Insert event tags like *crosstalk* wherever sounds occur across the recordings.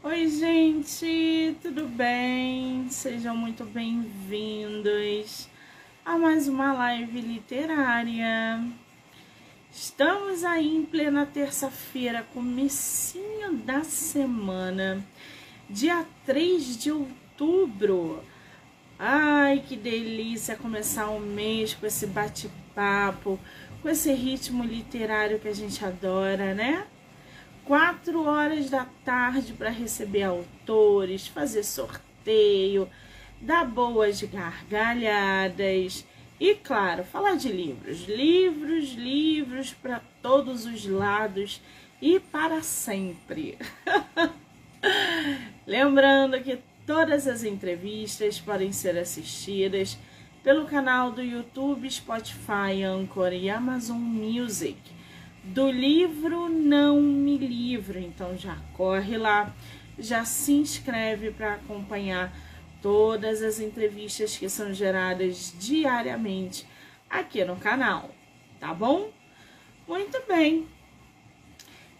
Oi, gente, tudo bem? Sejam muito bem-vindos a mais uma live literária. Estamos aí em plena terça-feira, comecinho da semana, dia 3 de outubro. Ai, que delícia começar o mês com esse bate-papo, com esse ritmo literário que a gente adora, né? Quatro horas da tarde para receber autores, fazer sorteio, dar boas gargalhadas e, claro, falar de livros. Livros, livros para todos os lados e para sempre. *laughs* Lembrando que todas as entrevistas podem ser assistidas pelo canal do YouTube, Spotify, Anchor e Amazon Music do livro Não Me Livro. Então já corre lá, já se inscreve para acompanhar todas as entrevistas que são geradas diariamente aqui no canal, tá bom? Muito bem.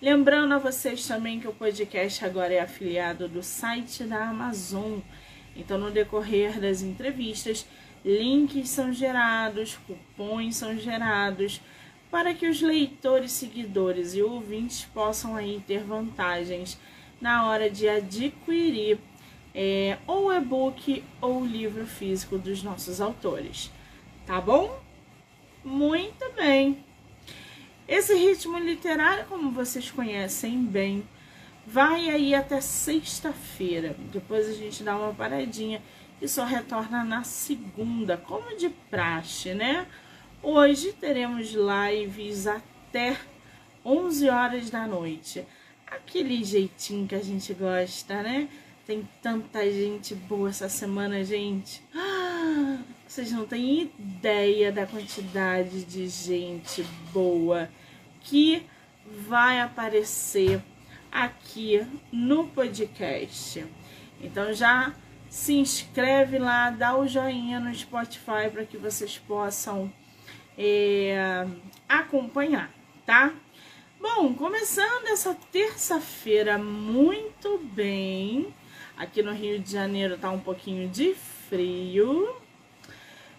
Lembrando a vocês também que o podcast agora é afiliado do site da Amazon. Então, no decorrer das entrevistas, links são gerados, cupons são gerados para que os leitores, seguidores e ouvintes possam aí ter vantagens na hora de adquirir é, ou e-book ou livro físico dos nossos autores. Tá bom? Muito bem! Esse ritmo literário, como vocês conhecem bem, vai aí até sexta-feira. Depois a gente dá uma paradinha e só retorna na segunda, como de praxe, né? Hoje teremos lives até 11 horas da noite. Aquele jeitinho que a gente gosta, né? Tem tanta gente boa essa semana, gente. *gasps* Vocês não têm ideia da quantidade de gente boa que vai aparecer aqui no podcast. Então já se inscreve lá, dá o joinha no Spotify para que vocês possam é, acompanhar, tá? Bom, começando essa terça-feira muito bem. Aqui no Rio de Janeiro tá um pouquinho de frio.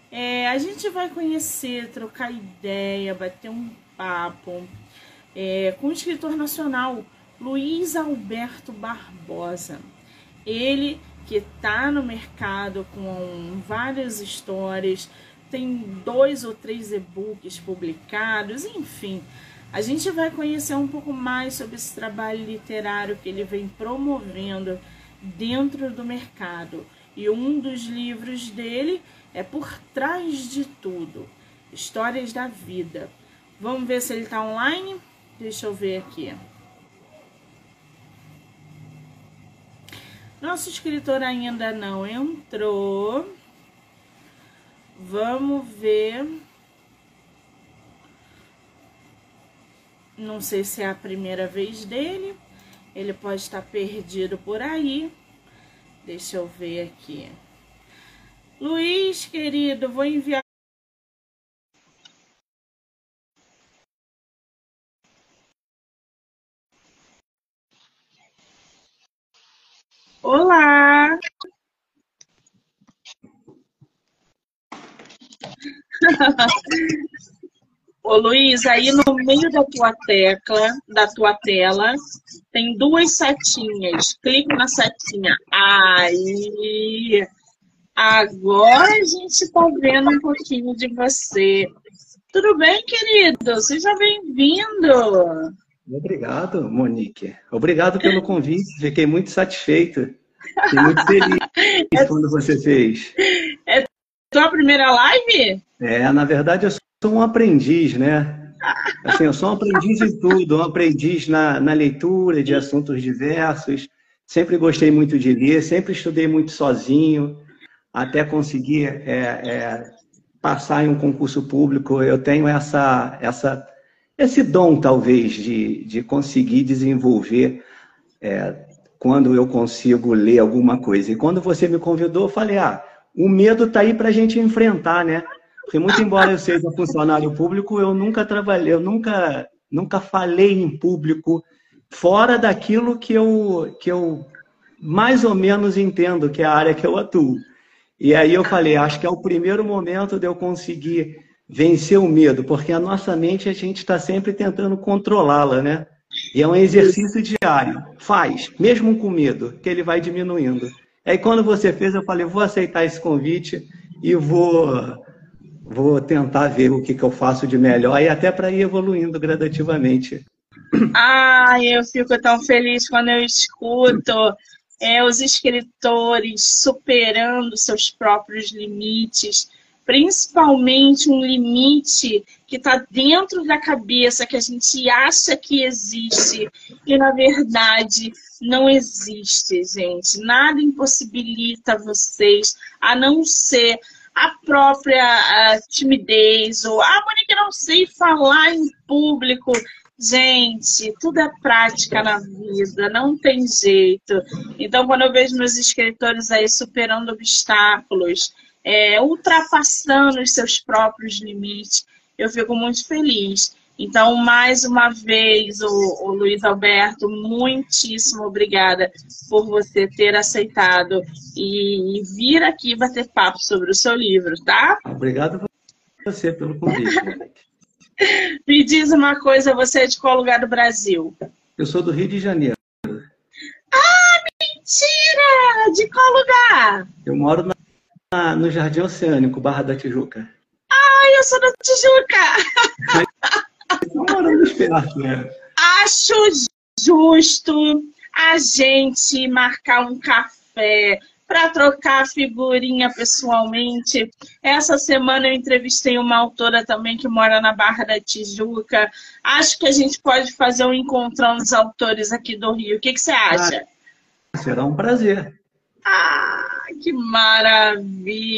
É, a gente vai conhecer, trocar ideia, bater um papo é, com o escritor nacional Luiz Alberto Barbosa. Ele que tá no mercado com várias histórias, tem dois ou três e-books publicados, enfim. A gente vai conhecer um pouco mais sobre esse trabalho literário que ele vem promovendo dentro do mercado. E um dos livros dele é Por Trás de Tudo Histórias da Vida. Vamos ver se ele está online? Deixa eu ver aqui. Nosso escritor ainda não entrou. Vamos ver. Não sei se é a primeira vez dele. Ele pode estar perdido por aí. Deixa eu ver aqui. Luiz, querido, vou enviar. Olá! *laughs* Ô Luiz, aí no meio da tua tecla, da tua tela, tem duas setinhas. Clique na setinha. Aí. Agora a gente está vendo um pouquinho de você. Tudo bem, querido? Seja bem-vindo. Obrigado, Monique. Obrigado pelo convite. Fiquei muito satisfeito. Fiquei muito feliz *laughs* quando você fez. Tua primeira live? É, na verdade eu sou um aprendiz, né? Assim, eu sou um aprendiz em tudo, um aprendiz na, na leitura de assuntos diversos. Sempre gostei muito de ler, sempre estudei muito sozinho, até conseguir é, é, passar em um concurso público. Eu tenho essa, essa, esse dom, talvez, de, de conseguir desenvolver é, quando eu consigo ler alguma coisa. E quando você me convidou, eu falei, ah, o medo está aí para a gente enfrentar, né? Porque muito embora eu seja funcionário público, eu nunca trabalhei, eu nunca, nunca falei em público fora daquilo que eu, que eu mais ou menos entendo, que é a área que eu atuo. E aí eu falei, acho que é o primeiro momento de eu conseguir vencer o medo, porque a nossa mente a gente está sempre tentando controlá-la, né? E é um exercício diário. Faz, mesmo com medo, que ele vai diminuindo. Aí quando você fez, eu falei, vou aceitar esse convite e vou vou tentar ver o que, que eu faço de melhor e até para ir evoluindo gradativamente. Ah, eu fico tão feliz quando eu escuto é, os escritores superando seus próprios limites, principalmente um limite que está dentro da cabeça, que a gente acha que existe, e na verdade não existe, gente. Nada impossibilita vocês a não ser a própria a timidez, ou ah, Monique, não sei falar em público. Gente, tudo é prática na vida, não tem jeito. Então, quando eu vejo meus escritores aí superando obstáculos, é, ultrapassando os seus próprios limites, eu fico muito feliz. Então, mais uma vez, o, o, Luiz Alberto, muitíssimo obrigada por você ter aceitado e, e, vir aqui bater papo sobre o seu livro, tá? Obrigado a você pelo convite. *laughs* Me diz uma coisa, você é de qual lugar do Brasil? Eu sou do Rio de Janeiro. Ah, mentira! De qual lugar? Eu moro na, no Jardim Oceânico, Barra da Tijuca. Ah, eu sou da Tijuca! moramos perto, né? Acho justo a gente marcar um café para trocar figurinha pessoalmente. Essa semana eu entrevistei uma autora também que mora na Barra da Tijuca. Acho que a gente pode fazer um encontrão dos autores aqui do Rio. O que, que você acha? Ah, será um prazer. Ah, que maravilha!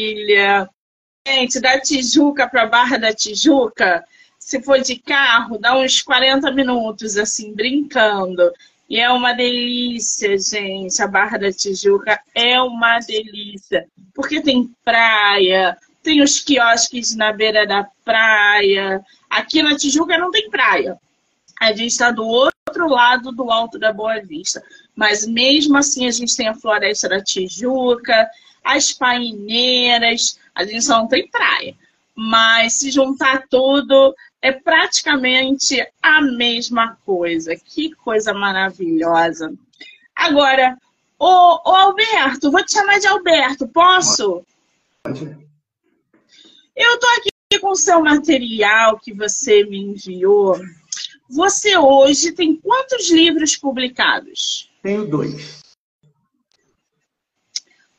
Gente, da Tijuca para Barra da Tijuca, se for de carro, dá uns 40 minutos, assim, brincando. E é uma delícia, gente. A Barra da Tijuca é uma delícia. Porque tem praia, tem os quiosques na beira da praia. Aqui na Tijuca não tem praia. A gente está do outro lado do Alto da Boa Vista. Mas mesmo assim, a gente tem a Floresta da Tijuca, as paineiras. A gente só não tem praia. Mas se juntar tudo, é praticamente a mesma coisa. Que coisa maravilhosa. Agora, ô, ô Alberto, vou te chamar de Alberto, posso? Pode. Eu tô aqui com o seu material que você me enviou. Você hoje tem quantos livros publicados? Tenho dois.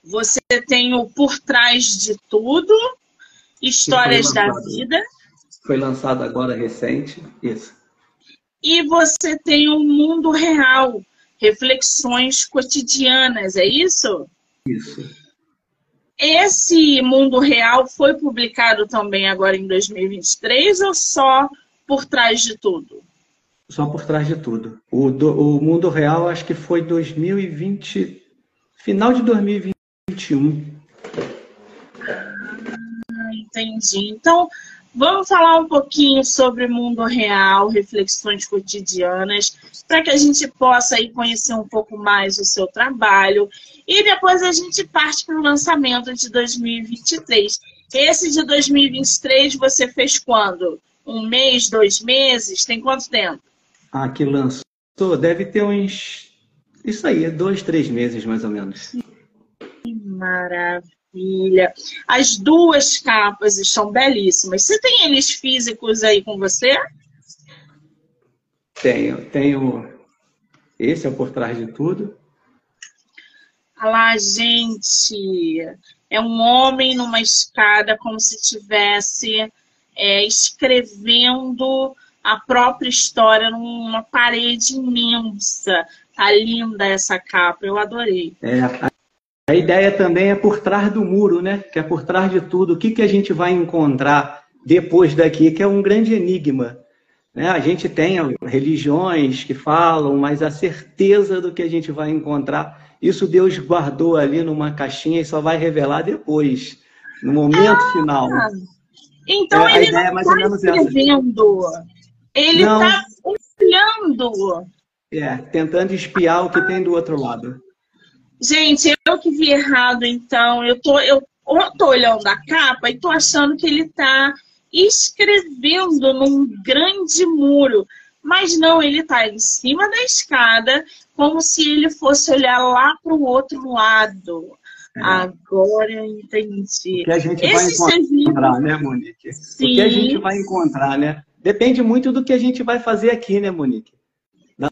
Você tem o Por Trás de Tudo, Histórias da Vida foi lançado agora recente, isso. E você tem o mundo real, reflexões cotidianas, é isso? Isso. Esse mundo real foi publicado também agora em 2023 ou só por trás de tudo? Só por trás de tudo. O, do, o mundo real acho que foi 2020, final de 2021. Ah, entendi. Então, Vamos falar um pouquinho sobre mundo real, reflexões cotidianas, para que a gente possa aí conhecer um pouco mais o seu trabalho. E depois a gente parte para o lançamento de 2023. Esse de 2023 você fez quando? Um mês, dois meses? Tem quanto tempo? Ah, que lançou? Deve ter uns. Isso aí, dois, três meses mais ou menos. Que maravilha. As duas capas estão belíssimas. Você tem eles físicos aí com você? Tenho. Tenho. Esse é o por trás de tudo. Olha lá, gente. É um homem numa escada, como se tivesse é, escrevendo a própria história numa parede imensa. Tá linda essa capa, eu adorei. É, a ideia também é por trás do muro, né? Que é por trás de tudo. O que, que a gente vai encontrar depois daqui, que é um grande enigma. Né? A gente tem religiões que falam, mas a certeza do que a gente vai encontrar, isso Deus guardou ali numa caixinha e só vai revelar depois, no momento ah, final. Então é, ele não está escrevendo, essa. Ele está olhando. É, tentando espiar o que tem do outro lado. Gente, eu que vi errado, então. Eu tô, eu tô olhando a capa e tô achando que ele tá escrevendo num grande muro. Mas não, ele está em cima da escada, como se ele fosse olhar lá para o outro lado. É. Agora eu entendi. O que a gente Esse vai encontrar, né, Monique? Sim. O que a gente vai encontrar, né? Depende muito do que a gente vai fazer aqui, né, Monique? Da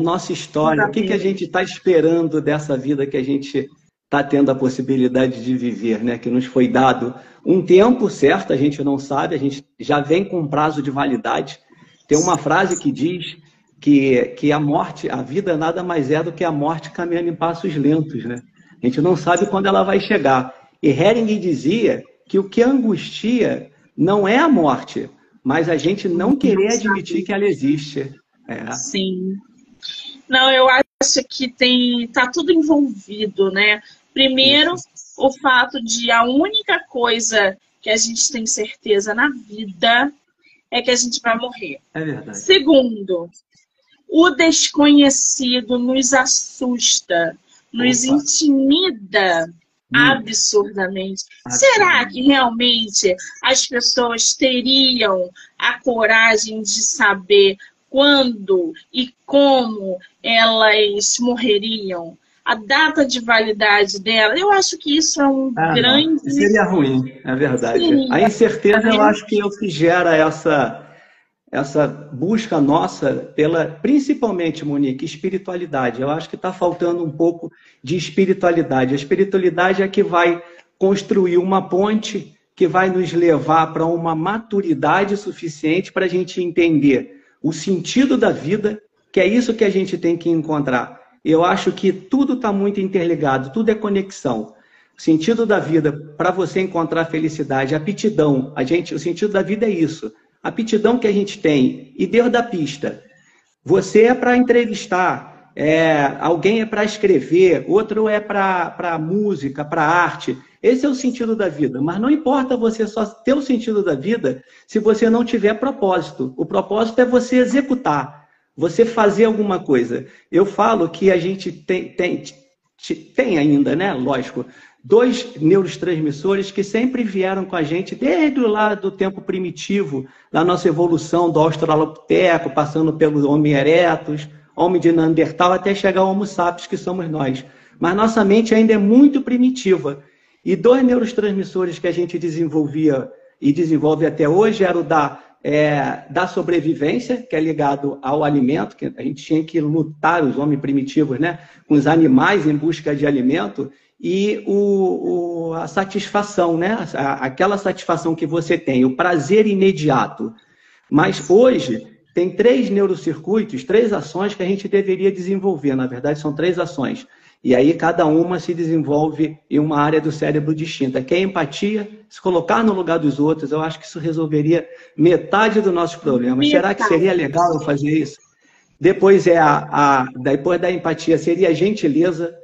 nossa história. O que, que a gente está esperando dessa vida que a gente está tendo a possibilidade de viver, né? Que nos foi dado um tempo certo, a gente não sabe, a gente já vem com um prazo de validade. Tem uma frase que diz que, que a morte, a vida nada mais é do que a morte caminhando em passos lentos, né? A gente não sabe quando ela vai chegar. E Hering dizia que o que angustia não é a morte, mas a gente não querer admitir que ela existe. É. Sim. Não, eu acho que tem tá tudo envolvido, né? Primeiro, o fato de a única coisa que a gente tem certeza na vida é que a gente vai morrer. É verdade. Segundo, o desconhecido nos assusta, nos Opa. intimida hum. absurdamente. Será que realmente as pessoas teriam a coragem de saber quando e como elas morreriam? A data de validade dela, eu acho que isso é um ah, grande. Seria ruim, é verdade. Sim. A incerteza, eu acho que é o que gera essa, essa busca nossa pela, principalmente, Monique, espiritualidade. Eu acho que está faltando um pouco de espiritualidade. A espiritualidade é que vai construir uma ponte que vai nos levar para uma maturidade suficiente para a gente entender o sentido da vida, que é isso que a gente tem que encontrar. Eu acho que tudo está muito interligado, tudo é conexão. O sentido da vida, para você encontrar felicidade, aptidão. A gente, o sentido da vida é isso aptidão que a gente tem e Deus da pista. Você é para entrevistar, é, alguém é para escrever, outro é para música, para arte. Esse é o sentido da vida. Mas não importa você só ter o sentido da vida se você não tiver propósito. O propósito é você executar, você fazer alguma coisa. Eu falo que a gente tem, tem, tem ainda, né? Lógico, dois neurotransmissores que sempre vieram com a gente desde lá do tempo primitivo, da nossa evolução do Australopiteco, passando pelos Homo erectus, Homem de Neandertal, até chegar ao Homo sapiens, que somos nós. Mas nossa mente ainda é muito primitiva. E dois neurotransmissores que a gente desenvolvia e desenvolve até hoje era o da, é, da sobrevivência, que é ligado ao alimento, que a gente tinha que lutar, os homens primitivos, né, com os animais em busca de alimento, e o, o, a satisfação, né? aquela satisfação que você tem, o prazer imediato. Mas hoje tem três neurocircuitos, três ações que a gente deveria desenvolver. Na verdade, são três ações. E aí cada uma se desenvolve em uma área do cérebro distinta. Que é a empatia, se colocar no lugar dos outros, eu acho que isso resolveria metade dos nossos problemas. Metade. Será que seria legal eu fazer isso? Depois é a, a depois da empatia seria a gentileza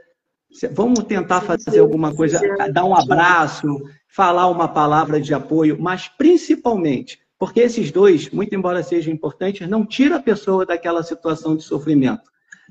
Vamos tentar fazer alguma coisa, dar um abraço, falar uma palavra de apoio, mas principalmente, porque esses dois, muito embora sejam importantes, não tira a pessoa daquela situação de sofrimento.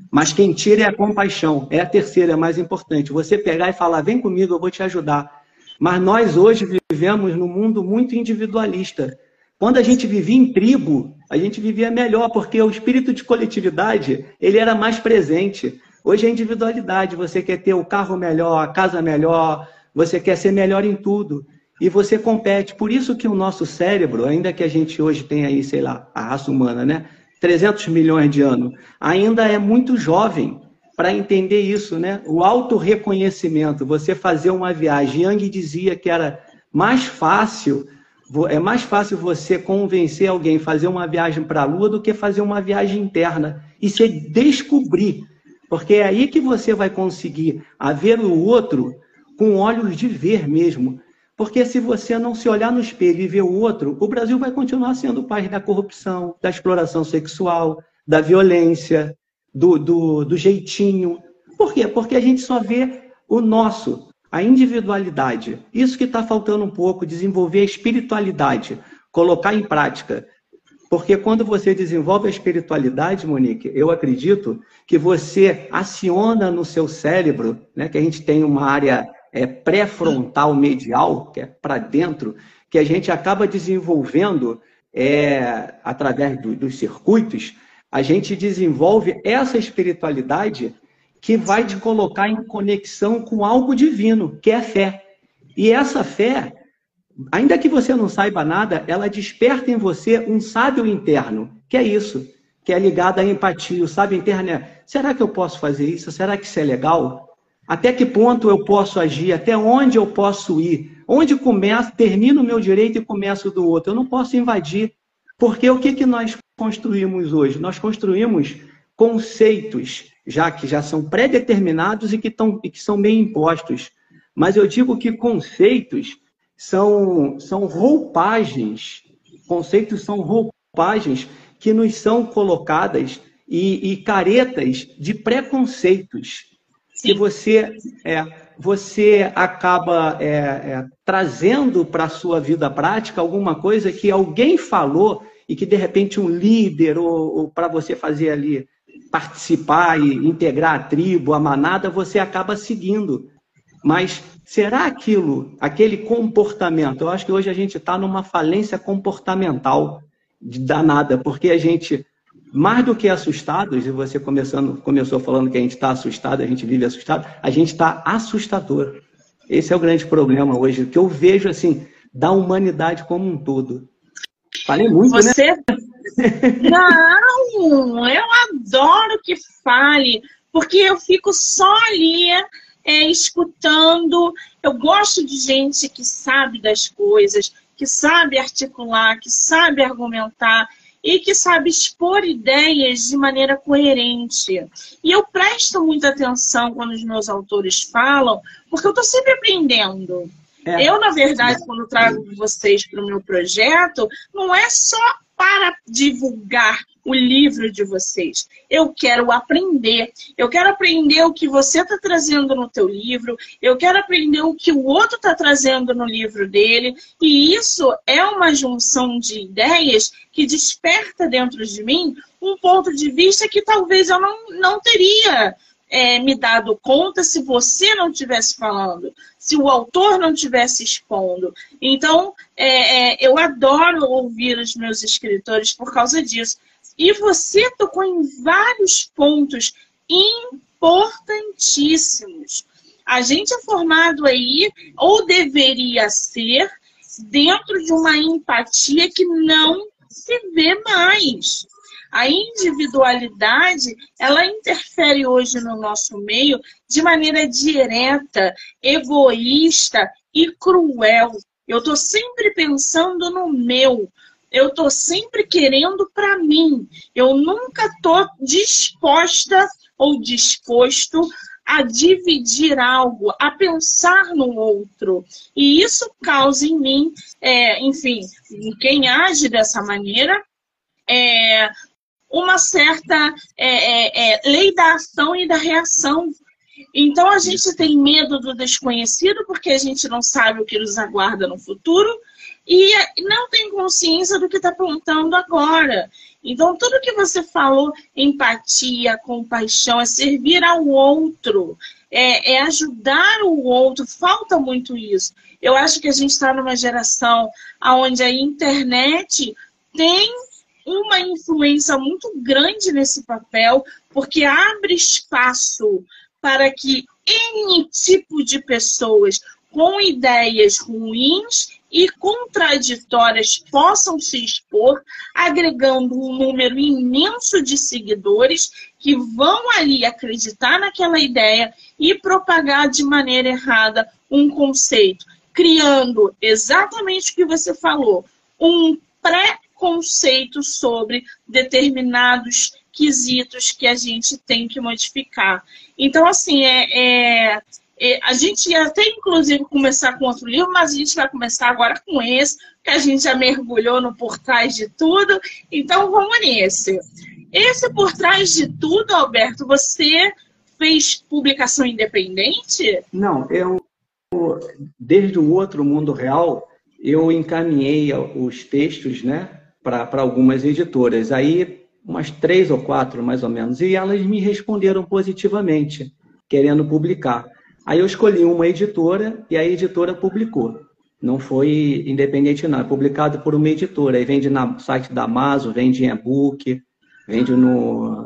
Mas quem tira é a compaixão, é a terceira, é mais importante. Você pegar e falar, vem comigo, eu vou te ajudar. Mas nós hoje vivemos num mundo muito individualista. Quando a gente vivia em tribo, a gente vivia melhor, porque o espírito de coletividade, ele era mais presente. Hoje é individualidade. Você quer ter o carro melhor, a casa melhor, você quer ser melhor em tudo. E você compete. Por isso que o nosso cérebro, ainda que a gente hoje tenha aí, sei lá, a raça humana, né? 300 milhões de anos, ainda é muito jovem para entender isso, né? O auto-reconhecimento, você fazer uma viagem. Yang dizia que era mais fácil, é mais fácil você convencer alguém a fazer uma viagem para a Lua do que fazer uma viagem interna. E se descobrir porque é aí que você vai conseguir ver o outro com olhos de ver mesmo. Porque se você não se olhar no espelho e ver o outro, o Brasil vai continuar sendo o país da corrupção, da exploração sexual, da violência, do, do, do jeitinho. Por quê? Porque a gente só vê o nosso, a individualidade. Isso que está faltando um pouco, desenvolver a espiritualidade, colocar em prática. Porque quando você desenvolve a espiritualidade, Monique, eu acredito que você aciona no seu cérebro, né, que a gente tem uma área é, pré-frontal medial, que é para dentro, que a gente acaba desenvolvendo é, através do, dos circuitos, a gente desenvolve essa espiritualidade que vai te colocar em conexão com algo divino, que é a fé. E essa fé, ainda que você não saiba nada, ela desperta em você um sábio interno, que é isso, que é ligado à empatia. O sábio interno é: será que eu posso fazer isso? Será que isso é legal? Até que ponto eu posso agir? Até onde eu posso ir? Onde começa, termina o meu direito e começa o do outro? Eu não posso invadir. Porque o que, que nós construímos hoje? Nós construímos conceitos, já que já são pré-determinados e que, e que são meio impostos. Mas eu digo que conceitos são, são roupagens, conceitos são roupagens que nos são colocadas e, e caretas de preconceitos que você, é, você acaba é, é, trazendo para a sua vida prática alguma coisa que alguém falou e que de repente um líder ou, ou para você fazer ali participar e integrar a tribo, a manada, você acaba seguindo. Mas será aquilo, aquele comportamento? Eu acho que hoje a gente está numa falência comportamental danada, porque a gente, mais do que assustados, e você começando, começou falando que a gente está assustado, a gente vive assustado, a gente está assustador. Esse é o grande problema hoje, que eu vejo assim, da humanidade como um todo. Falei muito, né? você... né? *laughs* Não, eu adoro que fale, porque eu fico só ali é, escutando. Eu gosto de gente que sabe das coisas, que sabe articular, que sabe argumentar e que sabe expor ideias de maneira coerente. E eu presto muita atenção quando os meus autores falam, porque eu estou sempre aprendendo. É. Eu, na verdade, quando trago vocês para o meu projeto, não é só para divulgar o livro de vocês. Eu quero aprender. Eu quero aprender o que você está trazendo no teu livro. Eu quero aprender o que o outro está trazendo no livro dele. E isso é uma junção de ideias que desperta dentro de mim um ponto de vista que talvez eu não, não teria é, me dado conta se você não estivesse falando, se o autor não estivesse expondo. Então, é, é, eu adoro ouvir os meus escritores por causa disso. E você tocou em vários pontos importantíssimos. A gente é formado aí, ou deveria ser, dentro de uma empatia que não se vê mais. A individualidade, ela interfere hoje no nosso meio de maneira direta, egoísta e cruel. Eu estou sempre pensando no meu. Eu estou sempre querendo para mim. Eu nunca estou disposta ou disposto a dividir algo, a pensar no outro. E isso causa em mim, é, enfim, quem age dessa maneira, é, uma certa é, é, é, lei da ação e da reação. Então a gente tem medo do desconhecido porque a gente não sabe o que nos aguarda no futuro e não tem consciência do que está apontando agora. Então tudo que você falou, empatia, compaixão, é servir ao outro, é, é ajudar o outro. Falta muito isso. Eu acho que a gente está numa geração onde a internet tem uma influência muito grande nesse papel, porque abre espaço para que N tipo de pessoas com ideias ruins e contraditórias possam se expor, agregando um número imenso de seguidores que vão ali acreditar naquela ideia e propagar de maneira errada um conceito, criando exatamente o que você falou, um pré conceitos sobre determinados quesitos que a gente tem que modificar. Então, assim, é, é, a gente ia até, inclusive, começar com outro livro, mas a gente vai começar agora com esse, que a gente já mergulhou no Por Trás de Tudo. Então, vamos nesse. Esse Por Trás de Tudo, Alberto, você fez publicação independente? Não, eu, desde o outro mundo real, eu encaminhei os textos, né? para algumas editoras. Aí, umas três ou quatro, mais ou menos, e elas me responderam positivamente, querendo publicar. Aí eu escolhi uma editora e a editora publicou. Não foi independente, não. É publicado por uma editora. Aí vende no site da Amazon, vende em e-book, vende no.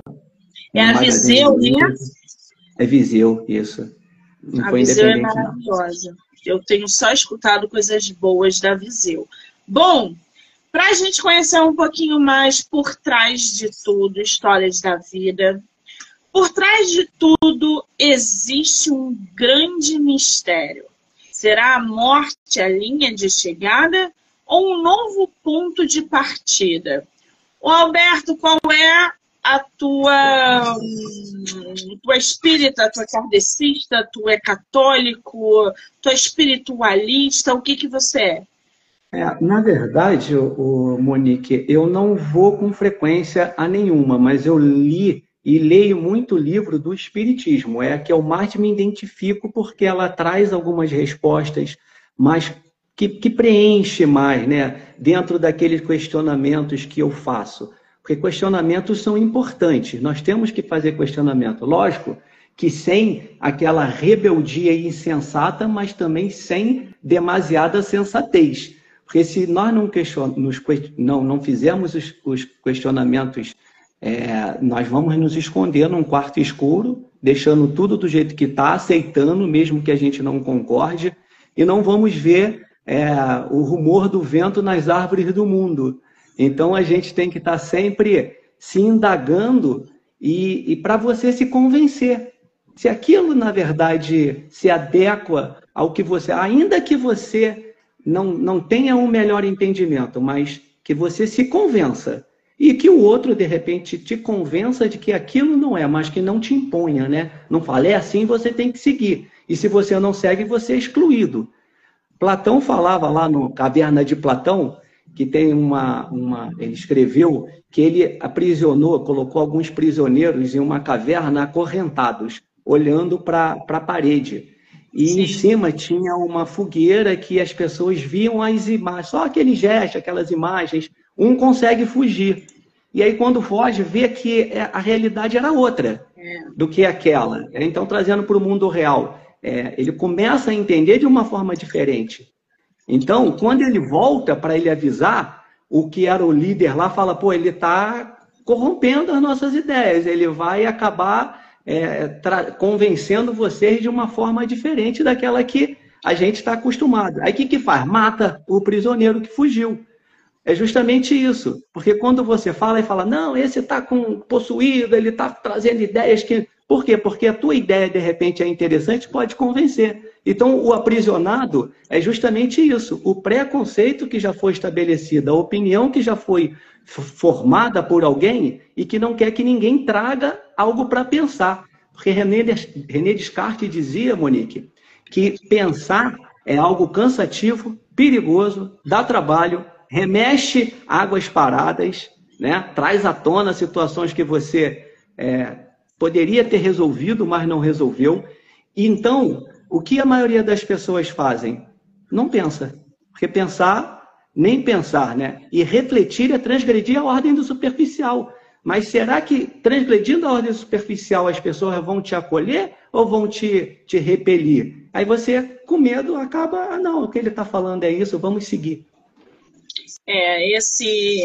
É a Viseu, né? É Viseu, isso. Não a foi Viseu é maravilhosa. Não. Eu tenho só escutado coisas boas da Viseu. Bom, para a gente conhecer um pouquinho mais por trás de tudo, histórias da vida, por trás de tudo existe um grande mistério. Será a morte a linha de chegada ou um novo ponto de partida? O Alberto, qual é a tua, tu é espírita, tu é kardecista, tu é católico, tu é espiritualista, o que que você é? é na verdade, o, Monique, eu não vou com frequência a nenhuma, mas eu li e leio muito livro do Espiritismo. É a que eu mais me identifico porque ela traz algumas respostas mais que, que preenche mais, né, dentro daqueles questionamentos que eu faço. Porque questionamentos são importantes, nós temos que fazer questionamento. Lógico que sem aquela rebeldia insensata, mas também sem demasiada sensatez. Porque se nós não, question... não, não fizermos os, os questionamentos, é... nós vamos nos esconder num quarto escuro, deixando tudo do jeito que está, aceitando, mesmo que a gente não concorde, e não vamos ver é... o rumor do vento nas árvores do mundo. Então a gente tem que estar sempre se indagando e, e para você se convencer. Se aquilo, na verdade, se adequa ao que você. Ainda que você não, não tenha um melhor entendimento, mas que você se convença. E que o outro, de repente, te convença de que aquilo não é, mas que não te imponha, né? Não fale, é assim, você tem que seguir. E se você não segue, você é excluído. Platão falava lá no Caverna de Platão que tem uma, uma. Ele escreveu que ele aprisionou, colocou alguns prisioneiros em uma caverna acorrentados, olhando para a parede. E Sim. em cima tinha uma fogueira que as pessoas viam as imagens, só aquele gesto, aquelas imagens. Um consegue fugir. E aí, quando foge, vê que é, a realidade era outra é. do que aquela. Então, trazendo para o mundo real, é, ele começa a entender de uma forma diferente. Então, quando ele volta para ele avisar, o que era o líder lá fala: pô, ele está corrompendo as nossas ideias, ele vai acabar é, convencendo vocês de uma forma diferente daquela que a gente está acostumado. Aí o que, que faz? Mata o prisioneiro que fugiu. É justamente isso. Porque quando você fala e fala, não, esse está possuído, ele está trazendo ideias que. Por quê? Porque a tua ideia, de repente, é interessante, pode convencer. Então, o aprisionado é justamente isso: o preconceito que já foi estabelecido, a opinião que já foi formada por alguém e que não quer que ninguém traga algo para pensar. Porque René, René Descartes dizia, Monique, que pensar é algo cansativo, perigoso, dá trabalho, remexe águas paradas, né? traz à tona situações que você é, poderia ter resolvido, mas não resolveu. Então, o que a maioria das pessoas fazem? Não pensa. Porque pensar, nem pensar, né? E refletir é transgredir a ordem do superficial. Mas será que transgredindo a ordem superficial as pessoas vão te acolher ou vão te, te repelir? Aí você, com medo, acaba, ah, não, o que ele está falando é isso, vamos seguir. É, esse,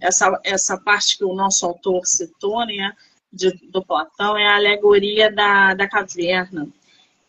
essa, essa parte que o nosso autor citou, né, de, do Platão, é a alegoria da, da caverna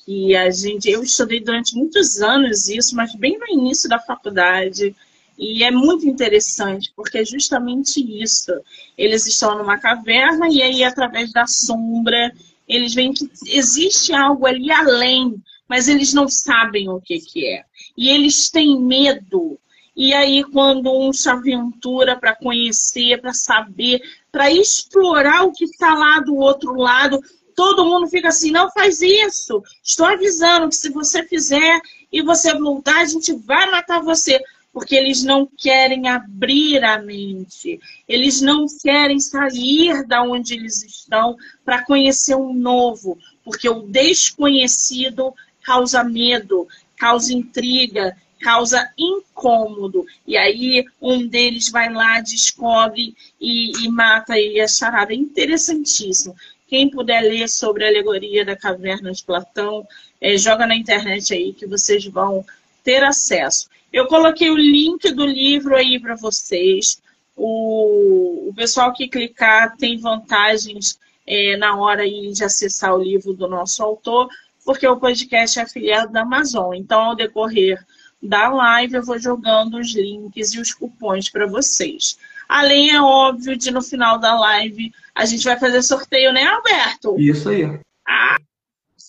que a gente, eu estudei durante muitos anos isso, mas bem no início da faculdade, e é muito interessante, porque é justamente isso. Eles estão numa caverna e aí, através da sombra, eles veem que existe algo ali além, mas eles não sabem o que, que é. E eles têm medo. E aí, quando um se aventura para conhecer, para saber, para explorar o que está lá do outro lado, todo mundo fica assim, não faz isso. Estou avisando que se você fizer e você voltar, a gente vai matar você. Porque eles não querem abrir a mente. Eles não querem sair da onde eles estão para conhecer um novo. Porque o desconhecido causa medo, causa intriga, causa incômodo. E aí um deles vai lá, descobre e, e mata e a charada. É interessantíssimo. Quem puder ler sobre a alegoria da caverna de Platão, é, joga na internet aí que vocês vão ter acesso. Eu coloquei o link do livro aí para vocês. O, o, pessoal que clicar tem vantagens é, na hora de acessar o livro do nosso autor, porque o podcast é afiliado da Amazon. Então, ao decorrer da live, eu vou jogando os links e os cupons para vocês. Além, é óbvio, de no final da live a gente vai fazer sorteio, né, Alberto? Isso aí. Ah,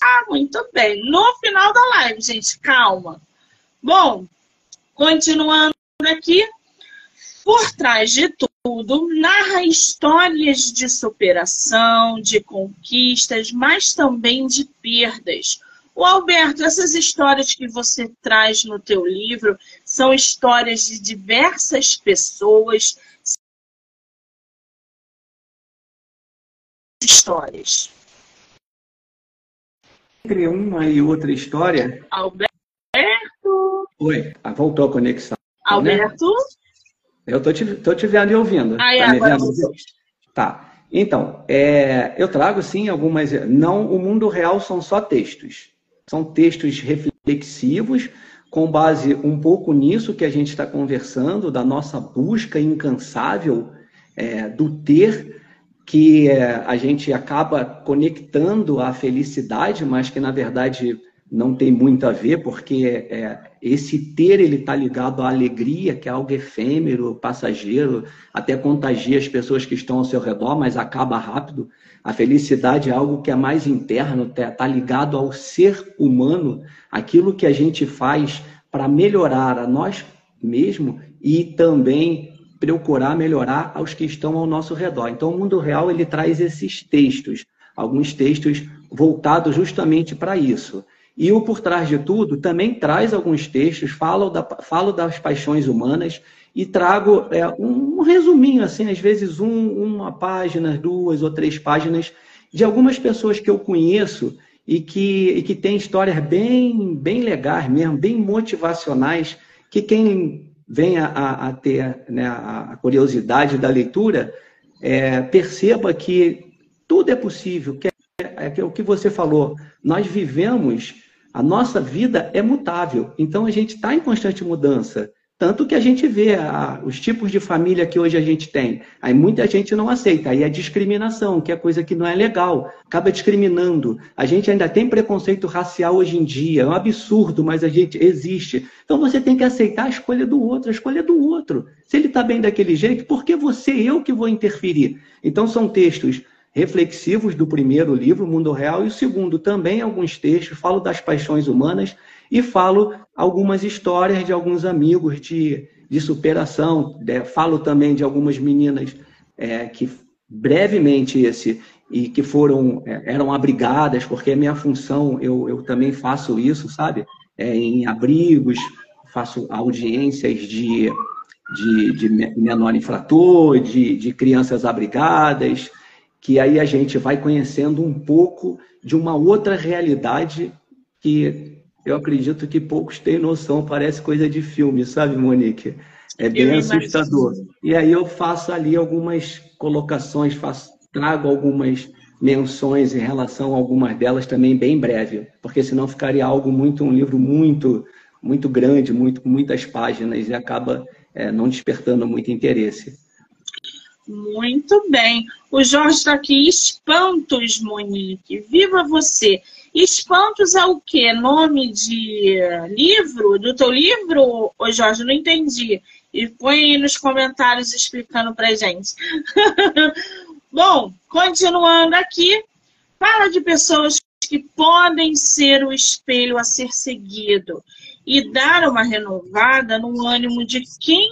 ah, muito bem. No final da live, gente, calma. Bom, continuando aqui, por trás de tudo, narra histórias de superação, de conquistas, mas também de perdas. O Alberto, essas histórias que você traz no teu livro são histórias de diversas pessoas. Histórias entre uma e outra história. Alberto! Oi, ah, voltou a conexão. Né? Alberto? Né? Eu tô te, tô te vendo e ouvindo. Aí, tá agora me vendo? Tá. Então, é, eu trago sim algumas. Não, o mundo real são só textos. São textos reflexivos, com base um pouco nisso que a gente está conversando, da nossa busca incansável é, do ter que é, a gente acaba conectando à felicidade, mas que na verdade não tem muito a ver, porque é, esse ter ele está ligado à alegria, que é algo efêmero, passageiro, até contagia as pessoas que estão ao seu redor, mas acaba rápido. A felicidade é algo que é mais interno, está tá ligado ao ser humano, aquilo que a gente faz para melhorar a nós mesmo e também procurar melhorar aos que estão ao nosso redor. Então, o mundo real ele traz esses textos, alguns textos voltados justamente para isso. E o Por Trás de Tudo também traz alguns textos, falo, da, falo das paixões humanas e trago é, um, um, resuminho, assim, às vezes um, uma página, duas ou três páginas, de algumas pessoas que eu conheço e que, e que têm histórias bem, bem legais mesmo, bem motivacionais, que quem venha a, a ter né, a curiosidade da leitura, é, perceba que tudo é possível, que é, é, o que você falou, nós vivemos, a nossa vida é mutável, então a gente está em constante mudança. Tanto que a gente vê a, os tipos de família que hoje a gente tem. Aí muita gente não aceita. Aí é discriminação, que é coisa que não é legal. Acaba discriminando. A gente ainda tem preconceito racial hoje em dia. É um absurdo, mas a gente existe. Então você tem que aceitar a escolha do outro, a escolha do outro. Se ele está bem daquele jeito, por que você, eu que vou interferir? Então são textos reflexivos do primeiro livro, Mundo Real, e o segundo também alguns textos, falo das paixões humanas e falo algumas histórias de alguns amigos de, de superação. É, falo também de algumas meninas é, que brevemente esse e que foram é, eram abrigadas porque é minha função eu, eu também faço isso sabe é, em abrigos faço audiências de, de, de menor infrator de, de crianças abrigadas que aí a gente vai conhecendo um pouco de uma outra realidade que eu acredito que poucos têm noção, parece coisa de filme, sabe, Monique? É bem eu assustador. Imagino. E aí eu faço ali algumas colocações, faço, trago algumas menções em relação a algumas delas também bem breve, porque senão ficaria algo muito, um livro muito, muito grande, muito, com muitas páginas e acaba é, não despertando muito interesse. Muito bem. O Jorge está aqui. Espantos, Monique. Viva você. Espantos é o quê? Nome de livro? Do teu livro? Ô, Jorge, não entendi. E põe aí nos comentários explicando pra gente. *laughs* Bom, continuando aqui. Fala de pessoas que podem ser o espelho a ser seguido e dar uma renovada no ânimo de quem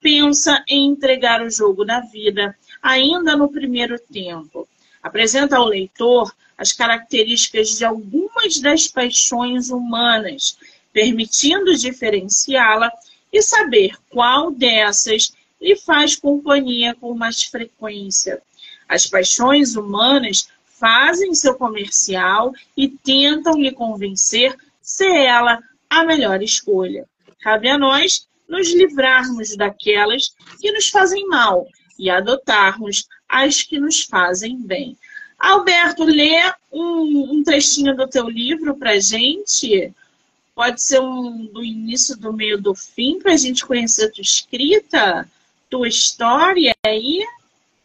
pensa em entregar o jogo da vida ainda no primeiro tempo. Apresenta ao leitor as características de algumas das paixões humanas, permitindo diferenciá-la e saber qual dessas lhe faz companhia com mais frequência. As paixões humanas fazem seu comercial e tentam lhe convencer ser ela a melhor escolha. cabe a nós nos livrarmos daquelas que nos fazem mal e adotarmos as que nos fazem bem. Alberto, lê um, um trechinho do teu livro para gente. Pode ser um do início, do meio, do fim, para a gente conhecer a tua escrita, tua história aí.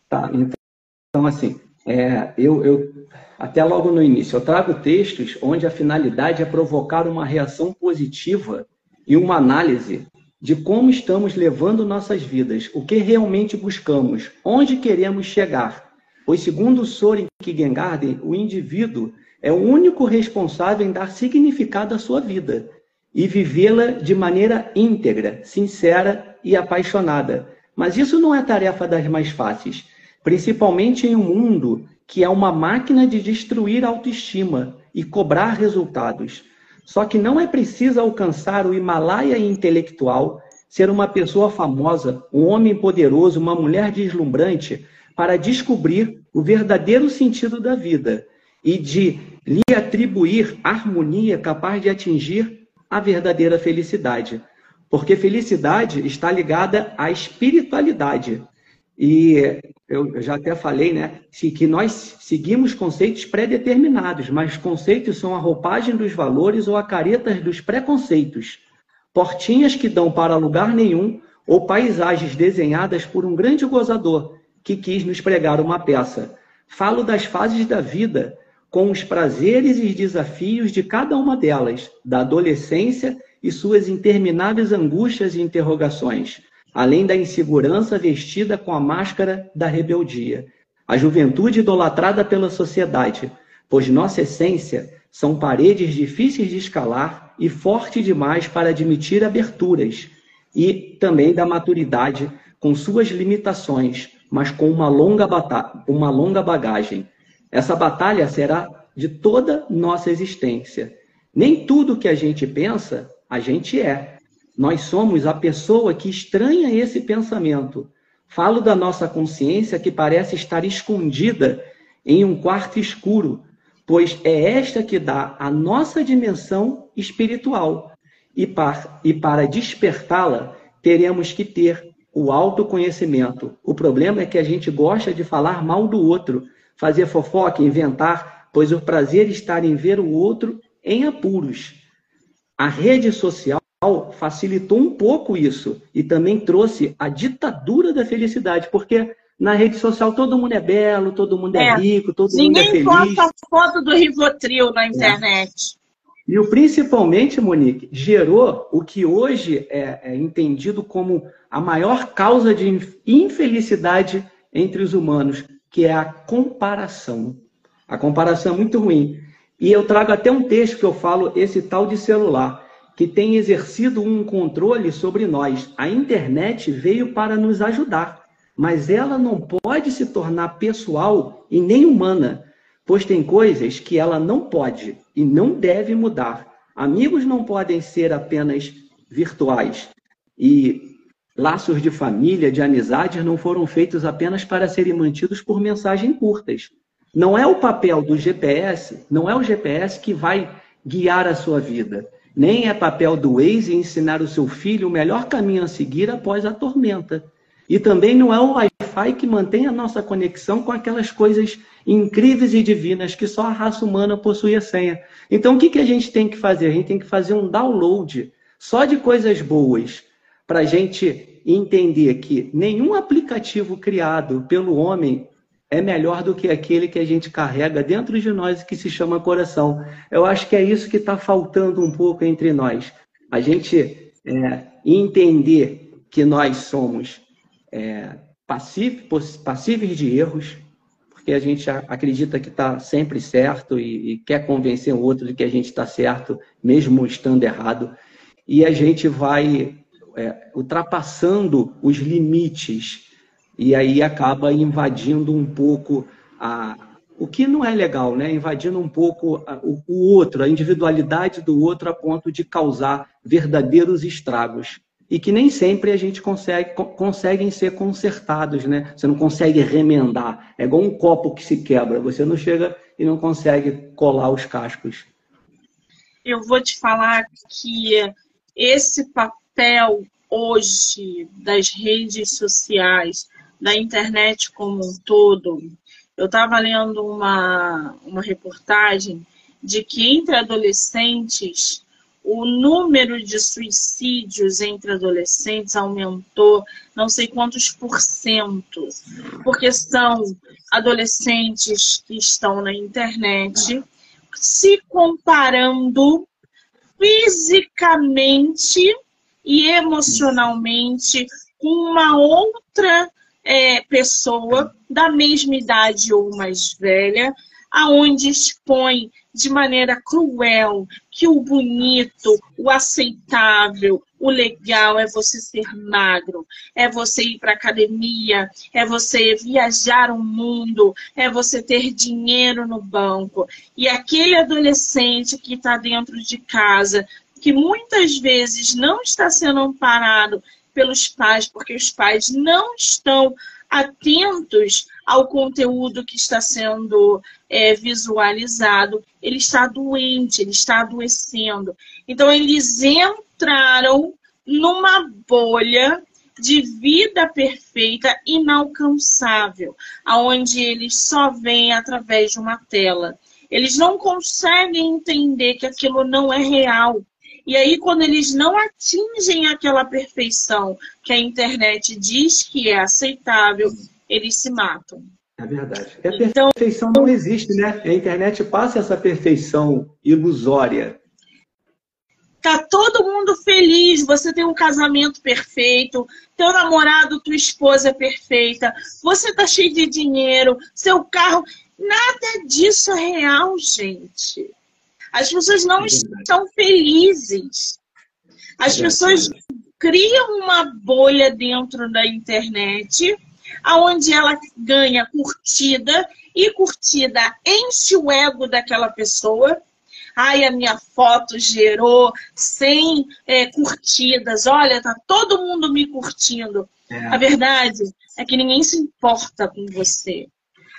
Tá, então assim, é, eu, eu até logo no início, eu trago textos onde a finalidade é provocar uma reação positiva e uma análise de como estamos levando nossas vidas, o que realmente buscamos, onde queremos chegar. Pois, segundo Soren Kierkegaard, o indivíduo é o único responsável em dar significado à sua vida e vivê-la de maneira íntegra, sincera e apaixonada. Mas isso não é tarefa das mais fáceis, principalmente em um mundo que é uma máquina de destruir a autoestima e cobrar resultados. Só que não é preciso alcançar o Himalaia intelectual, ser uma pessoa famosa, um homem poderoso, uma mulher deslumbrante, para descobrir o verdadeiro sentido da vida e de lhe atribuir harmonia capaz de atingir a verdadeira felicidade. Porque felicidade está ligada à espiritualidade. E eu já até falei, né, que nós seguimos conceitos pré-determinados, mas conceitos são a roupagem dos valores ou a caretas dos preconceitos. Portinhas que dão para lugar nenhum ou paisagens desenhadas por um grande gozador que quis nos pregar uma peça. Falo das fases da vida, com os prazeres e desafios de cada uma delas, da adolescência e suas intermináveis angústias e interrogações além da insegurança vestida com a máscara da rebeldia. A juventude idolatrada pela sociedade, pois nossa essência são paredes difíceis de escalar e forte demais para admitir aberturas, e também da maturidade, com suas limitações, mas com uma longa, uma longa bagagem. Essa batalha será de toda nossa existência. Nem tudo que a gente pensa, a gente é. Nós somos a pessoa que estranha esse pensamento. Falo da nossa consciência que parece estar escondida em um quarto escuro, pois é esta que dá a nossa dimensão espiritual. E para, e para despertá-la, teremos que ter o autoconhecimento. O problema é que a gente gosta de falar mal do outro, fazer fofoca, inventar, pois o prazer está em ver o outro em apuros. A rede social facilitou um pouco isso e também trouxe a ditadura da felicidade, porque na rede social todo mundo é belo, todo mundo é, é rico, todo mundo é feliz. Ninguém posta foto do Rivotril na é. internet. É. E o principalmente, Monique, gerou o que hoje é, é entendido como a maior causa de infelicidade entre os humanos, que é a comparação. A comparação é muito ruim. E eu trago até um texto que eu falo esse tal de celular que tem exercido um controle sobre nós. A internet veio para nos ajudar, mas ela não pode se tornar pessoal e nem humana, pois tem coisas que ela não pode e não deve mudar. Amigos não podem ser apenas virtuais e laços de família, de amizades não foram feitos apenas para serem mantidos por mensagens curtas. Não é o papel do GPS, não é o GPS que vai guiar a sua vida. Nem é papel do Waze ensinar o seu filho o melhor caminho a seguir após a tormenta. E também não é o Wi-Fi que mantém a nossa conexão com aquelas coisas incríveis e divinas que só a raça humana possui a senha. Então, o que, que a gente tem que fazer? A gente tem que fazer um download só de coisas boas para a gente entender que nenhum aplicativo criado pelo homem é melhor do que aquele que a gente carrega dentro de nós que se chama coração. Eu acho que é isso que está faltando um pouco entre nós. A gente é, entender que nós somos é, passíveis de erros, porque a gente acredita que está sempre certo e, e, quer convencer o outro de que a gente está certo, mesmo estando errado. E a gente vai é, ultrapassando os limites e aí acaba invadindo um pouco a, o que não é legal, né? Invadindo um pouco a, o, o, outro, a individualidade do outro a ponto de causar verdadeiros estragos. E que nem sempre a gente consegue conseguem ser consertados, né? Você não consegue remendar. É igual um copo que se quebra. Você não chega e não consegue colar os cascos. Eu vou te falar que esse papel papel hoje das redes sociais, da internet como um todo. Eu estava lendo uma, uma reportagem de que entre adolescentes o número de suicídios entre adolescentes aumentou não sei quantos por cento, porque são adolescentes que estão na internet se comparando fisicamente e emocionalmente com uma outra é, pessoa da mesma idade ou mais velha, aonde expõe de maneira cruel que o bonito, o aceitável, o legal é você ser magro, é você ir para academia, é você viajar o mundo, é você ter dinheiro no banco. E aquele adolescente que está dentro de casa, que muitas vezes não está sendo amparado pelos pais, porque os pais não estão atentos ao conteúdo que está sendo é, visualizado, ele está doente, ele está adoecendo. Então, eles entraram numa bolha de vida perfeita inalcançável, aonde eles só veem através de uma tela. Eles não conseguem entender que aquilo não é real. E aí, quando eles não atingem aquela perfeição que a internet diz que é aceitável, eles se matam. É verdade. E a então, perfeição não existe, né? A internet passa essa perfeição ilusória. Tá todo mundo feliz, você tem um casamento perfeito, teu namorado, tua esposa é perfeita, você tá cheio de dinheiro, seu carro. Nada disso é real, gente. As pessoas não é estão felizes. As é pessoas criam uma bolha dentro da internet aonde ela ganha curtida e curtida enche o ego daquela pessoa. Ai, a minha foto gerou 100 é, curtidas. Olha, tá todo mundo me curtindo. É. A verdade é que ninguém se importa com você.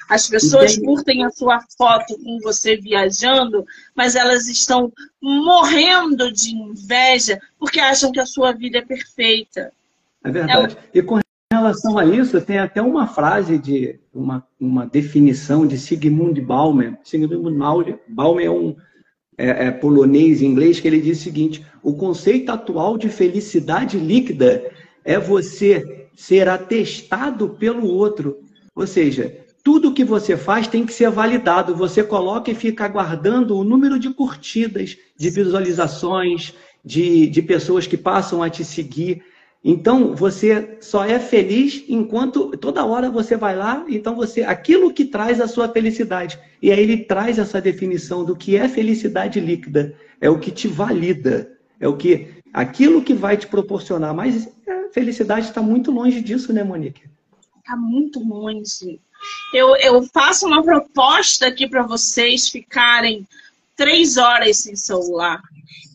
As pessoas curtem a sua foto com você viajando, mas elas estão morrendo de inveja porque acham que a sua vida é perfeita. É verdade. É, e com relação a isso, tem até uma frase de uma, uma definição de Sigmund Bauman. Sigmund Bauman é um é, é polonês inglês que ele diz o seguinte: o conceito atual de felicidade líquida é você ser atestado pelo outro. Ou seja, tudo que você faz tem que ser validado. Você coloca e fica aguardando o número de curtidas, de visualizações, de, de pessoas que passam a te seguir. Então, você só é feliz enquanto toda hora você vai lá, então você aquilo que traz a sua felicidade. E aí ele traz essa definição do que é felicidade líquida, é o que te valida, é o que aquilo que vai te proporcionar, mas a felicidade está muito longe disso, né, Monique? Está muito longe. Eu, eu faço uma proposta aqui para vocês ficarem três horas sem celular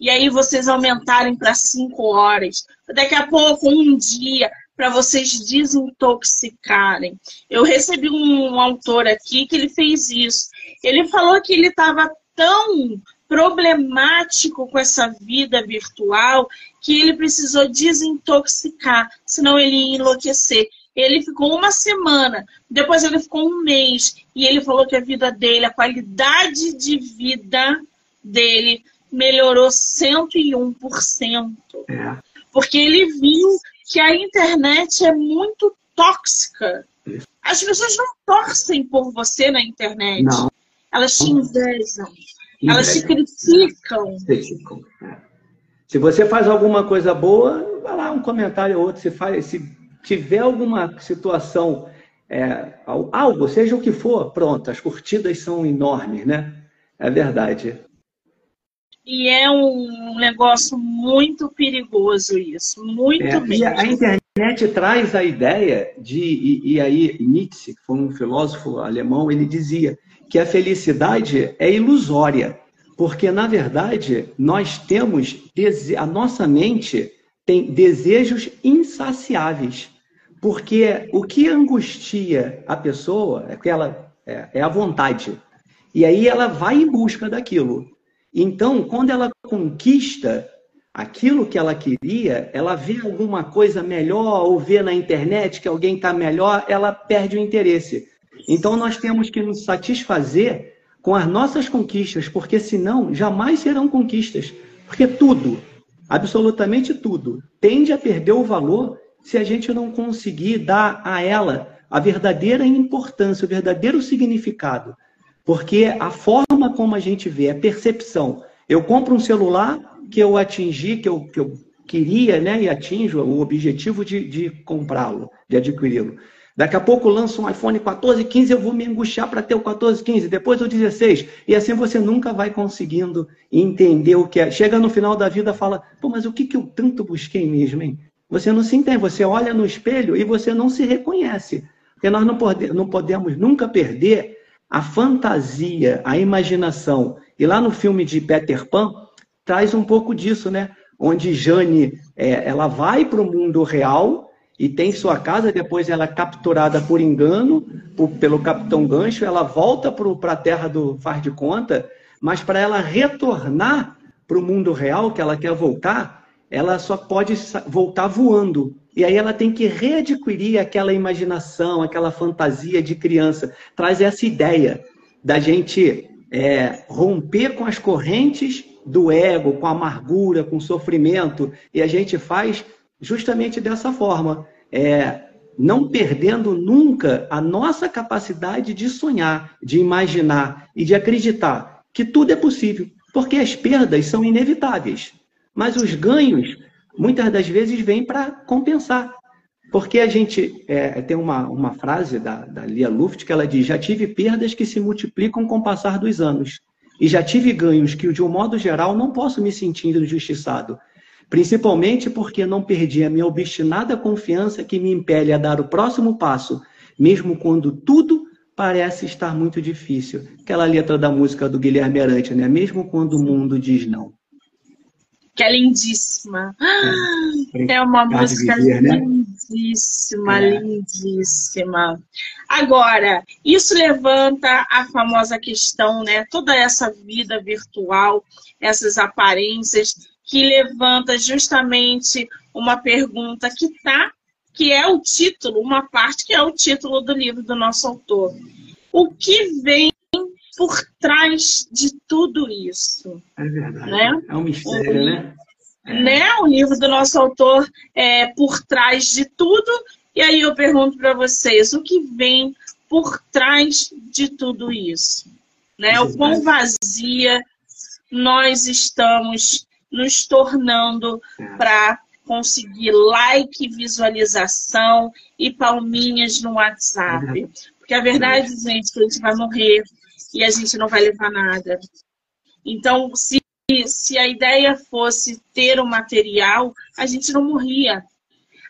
e aí vocês aumentarem para cinco horas, daqui a pouco um dia para vocês desintoxicarem. Eu recebi um autor aqui que ele fez isso. Ele falou que ele estava tão problemático com essa vida virtual que ele precisou desintoxicar, senão ele ia enlouquecer. Ele ficou uma semana, depois ele ficou um mês, e ele falou que a vida dele, a qualidade de vida dele melhorou 101%. É. Porque ele viu que a internet é muito tóxica. As pessoas não torcem por você na internet. Não. Elas te invejam. Elas te criticam. criticam. É. Se você faz alguma coisa boa, vai lá um comentário ou outro. Se, faz, se tiver alguma situação, é, algo, seja o que for, pronto, as curtidas são enormes, né? É verdade. E é um negócio muito perigoso isso, muito é, mesmo. a internet traz a ideia de, e, e, aí Nietzsche, que foi um filósofo alemão, ele dizia que a felicidade é ilusória, porque na verdade nós temos, a nossa mente tem desejos insaciáveis, porque o que angustia a pessoa é que ela é, é a vontade, e aí ela vai em busca daquilo. Então, quando ela conquista, aquilo que ela queria, ela vê alguma coisa melhor ou vê na internet que alguém está melhor, ela perde o interesse. Então nós temos que nos satisfazer com as nossas conquistas, porque senão jamais serão conquistas. Porque tudo, absolutamente tudo, tende a perder o valor se a gente não conseguir dar a ela a verdadeira importância, o verdadeiro significado. Porque a forma como a gente vê, a percepção. Eu compro um celular que eu atingi, que eu, que eu queria, né, e atinjo o objetivo de, de comprá-lo, de adquiri-lo. Daqui a pouco lança um iPhone 14, 15, eu vou me angustiar para ter o 14, 15, depois o 16. E assim você nunca vai conseguindo entender o que é. Chega no final da vida fala, pô, mas o que, que eu tanto busquei mesmo, hein? Você não se entende, você olha no espelho e você não se reconhece. Porque nós não, pode, não podemos nunca perder a fantasia, a imaginação. E lá no filme de Peter Pan, traz um pouco disso, né? Onde Jane, é, ela vai para o mundo real e tem sua casa, depois ela é capturada por engano por, pelo Capitão Gancho, ela volta para a terra do faz de conta, mas para ela retornar para o mundo real, que ela quer voltar, ela só pode voltar voando. E aí ela tem que readquirir aquela imaginação, aquela fantasia de criança. Traz essa ideia da gente é, romper com as correntes do ego, com amargura, com sofrimento. E a gente faz justamente dessa forma. É, não perdendo nunca a nossa capacidade de sonhar, de imaginar e de acreditar que tudo é possível. Porque as perdas são inevitáveis. Mas os ganhos muitas das vezes vem para compensar. Porque a gente é, tem uma, uma frase da, da Lia Luft que ela diz: já tive perdas que se multiplicam com o passar dos anos. E já tive ganhos que, de um modo geral, não posso me sentir injustiçado. Principalmente porque não perdi a minha obstinada confiança que me impele a dar o próximo passo, mesmo quando tudo parece estar muito difícil. Aquela letra da música do Guilherme Arante, né? Mesmo quando o mundo diz não que é lindíssima. É, é uma música viver, né? lindíssima, né? lindíssima. Agora, isso levanta a famosa questão, né? Toda essa vida virtual, essas aparências, que levanta justamente uma pergunta que tá, que é o título, uma parte que é o título do livro do nosso autor. O que vem por trás de tudo isso. É verdade. Né? É um mistério, o, né? É. né? O livro do nosso autor é por trás de tudo. E aí eu pergunto para vocês, o que vem por trás de tudo isso? Né? O quão vazia nós estamos nos tornando para conseguir like, visualização e palminhas no WhatsApp. Porque a verdade, gente, é que a gente vai morrer e a gente não vai levar nada. Então, se, se a ideia fosse ter o um material, a gente não morria.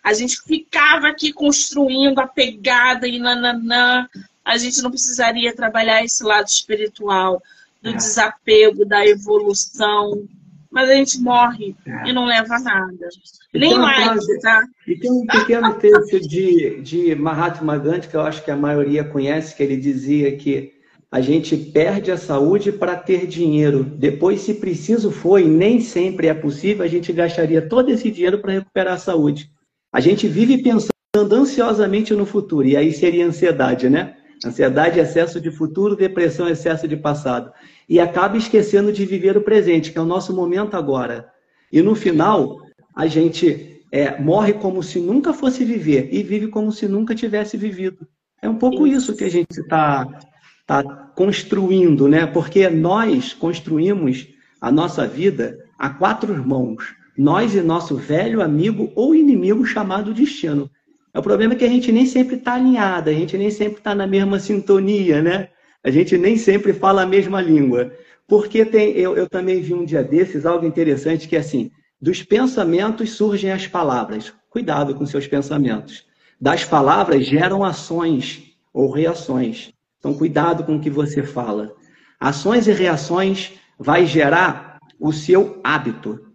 A gente ficava aqui construindo a pegada e nananã. A gente não precisaria trabalhar esse lado espiritual, do é. desapego, da evolução. Mas a gente morre é. e não leva nada. E Nem mais, tá? E tem um pequeno texto de, de Mahatma Gandhi, que eu acho que a maioria conhece, que ele dizia que a gente perde a saúde para ter dinheiro. Depois, se preciso for, e nem sempre é possível, a gente gastaria todo esse dinheiro para recuperar a saúde. A gente vive pensando ansiosamente no futuro, e aí seria ansiedade, né? Ansiedade, excesso de futuro, depressão, excesso de passado. E acaba esquecendo de viver o presente, que é o nosso momento agora. E no final, a gente é, morre como se nunca fosse viver e vive como se nunca tivesse vivido. É um pouco isso que a gente está está construindo, né? Porque nós construímos a nossa vida a quatro mãos. Nós e nosso velho amigo ou inimigo chamado destino. O problema é que a gente nem sempre está alinhado, a gente nem sempre está na mesma sintonia, né? A gente nem sempre fala a mesma língua. Porque tem, eu, eu também vi um dia desses algo interessante que é assim: dos pensamentos surgem as palavras. Cuidado com seus pensamentos. Das palavras geram ações ou reações. Então, cuidado com o que você fala. Ações e reações vai gerar o seu hábito.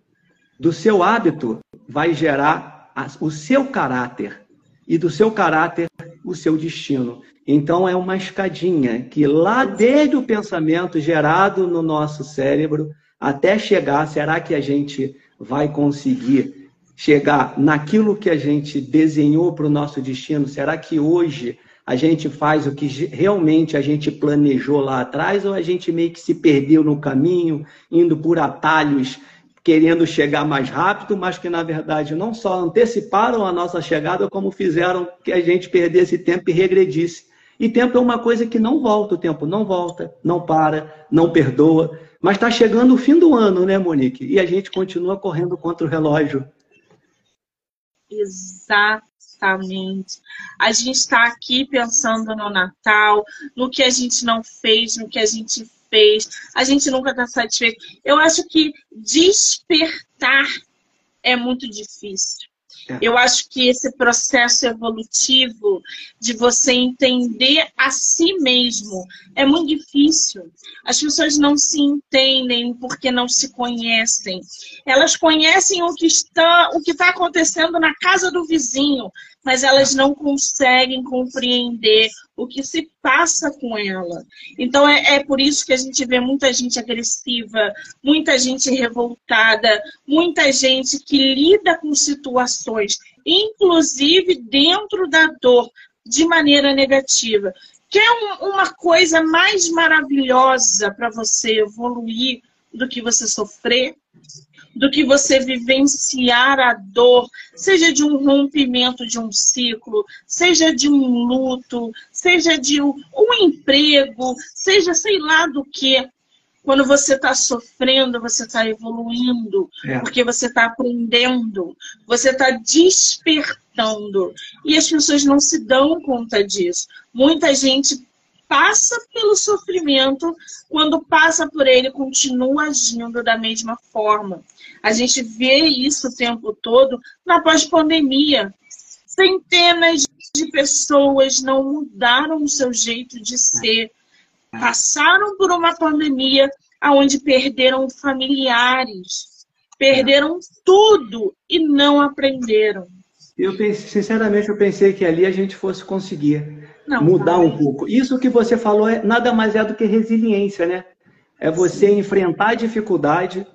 Do seu hábito vai gerar o seu caráter. E do seu caráter, o seu destino. Então, é uma escadinha que lá desde o pensamento gerado no nosso cérebro até chegar, será que a gente vai conseguir chegar naquilo que a gente desenhou para o nosso destino? Será que hoje a gente faz o que realmente a gente planejou lá atrás ou a gente meio que se perdeu no caminho, indo por atalhos, querendo chegar mais rápido, mas que na verdade não só anteciparam a nossa chegada, como fizeram que a gente perdesse tempo e regredisse. E tempo é uma coisa que não volta, o tempo não volta, não para, não perdoa. Mas está chegando o fim do ano, né, Monique? E a gente continua correndo contra o relógio. Exatamente. A gente está aqui pensando no Natal, no que a gente não fez, no que a gente fez. A gente nunca está satisfeito. Eu acho que despertar é muito difícil. É. Eu acho que esse processo evolutivo de você entender a si mesmo é muito difícil. As pessoas não se entendem porque não se conhecem. Elas conhecem o que está, o que está acontecendo na casa do vizinho, mas elas não conseguem compreender o que se passa com ela. Então é, é, por isso que a gente vê muita gente agressiva, muita gente revoltada, muita gente que lida com situações, inclusive dentro da dor, de maneira negativa. Quer um, uma coisa mais maravilhosa para você evoluir do que você sofrer? Do que você vivenciar a dor, seja de um rompimento de um ciclo, seja de um luto, seja de um, um emprego, seja sei lá do que. Quando você está sofrendo, você está evoluindo, é. porque você está aprendendo, você está despertando. E as pessoas não se dão conta disso. Muita gente passa pelo sofrimento, quando passa por ele, continua agindo da mesma forma. A gente vê isso o tempo todo na pós-pandemia. Centenas de pessoas não mudaram o seu jeito de ser. Passaram por uma pandemia onde perderam familiares, perderam tudo e não aprenderam. Eu pensei, sinceramente, eu pensei que ali a gente fosse conseguir não, mudar um pouco. Isso que você falou é nada mais é do que resiliência, né? É você Sim. enfrentar a dificuldade,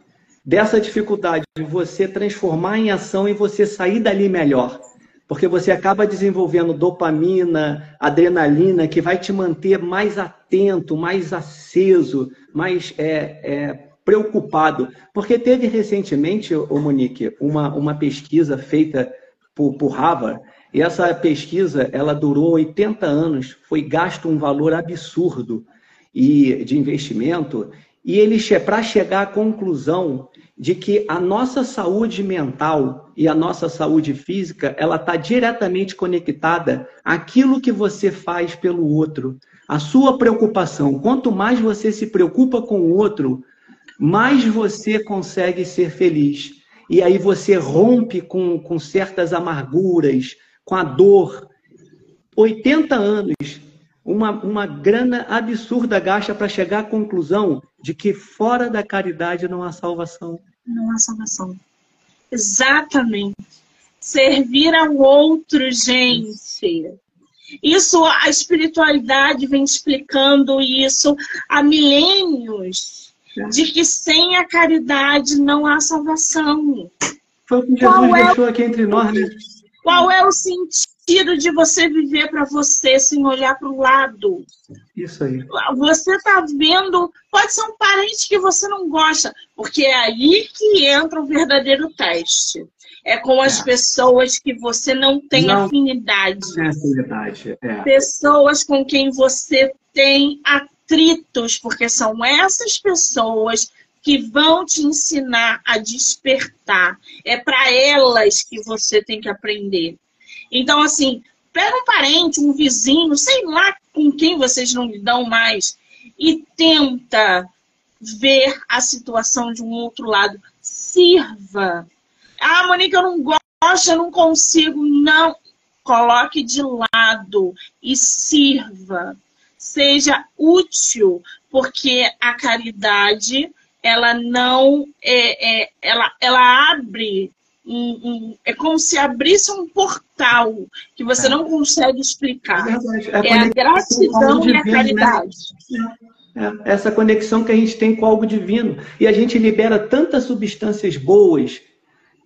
dessa dificuldade você transformar em ação e você sair dali melhor. Porque você acaba desenvolvendo dopamina, adrenalina, que vai te manter mais atento, mais aceso, mais é, é, preocupado. Porque teve recentemente, ô Monique, uma, uma pesquisa feita por, por Harvard, e essa pesquisa ela durou 80 anos, foi gasto um valor absurdo e de investimento, e ele para chegar à conclusão de que a nossa saúde mental e a nossa saúde física, ela está diretamente conectada àquilo que você faz pelo outro. A sua preocupação. Quanto mais você se preocupa com o outro, mais você consegue ser feliz. E aí você rompe com, com certas amarguras, com a dor. 80 anos uma, uma grana absurda gasta para chegar à conclusão de que fora da caridade não há salvação. Não há salvação. Exatamente. Servir ao outro, gente. Isso, a espiritualidade vem explicando isso há milênios. De que sem a caridade não há salvação. Foi o que Jesus Qual é deixou é... aqui entre nós, né? Qual é o sentido? de você viver para você sem olhar para o lado. Isso aí. Você está vendo, pode ser um parente que você não gosta, porque é aí que entra o verdadeiro teste. É com as é. pessoas que você não tem não afinidade. Tem afinidade. É. Pessoas com quem você tem atritos, porque são essas pessoas que vão te ensinar a despertar. É para elas que você tem que aprender. Então, assim, pega um parente, um vizinho, sei lá com quem vocês não lidam mais, e tenta ver a situação de um outro lado. Sirva. Ah, Monique, eu não gosto, eu não consigo. Não. Coloque de lado e sirva. Seja útil, porque a caridade ela não é, é ela, ela abre um, um, é como se abrisse um portal que você é. não consegue explicar. É, é a gratidão e a né? caridade. Né? É, essa conexão que a gente tem com algo divino. E a gente libera tantas substâncias boas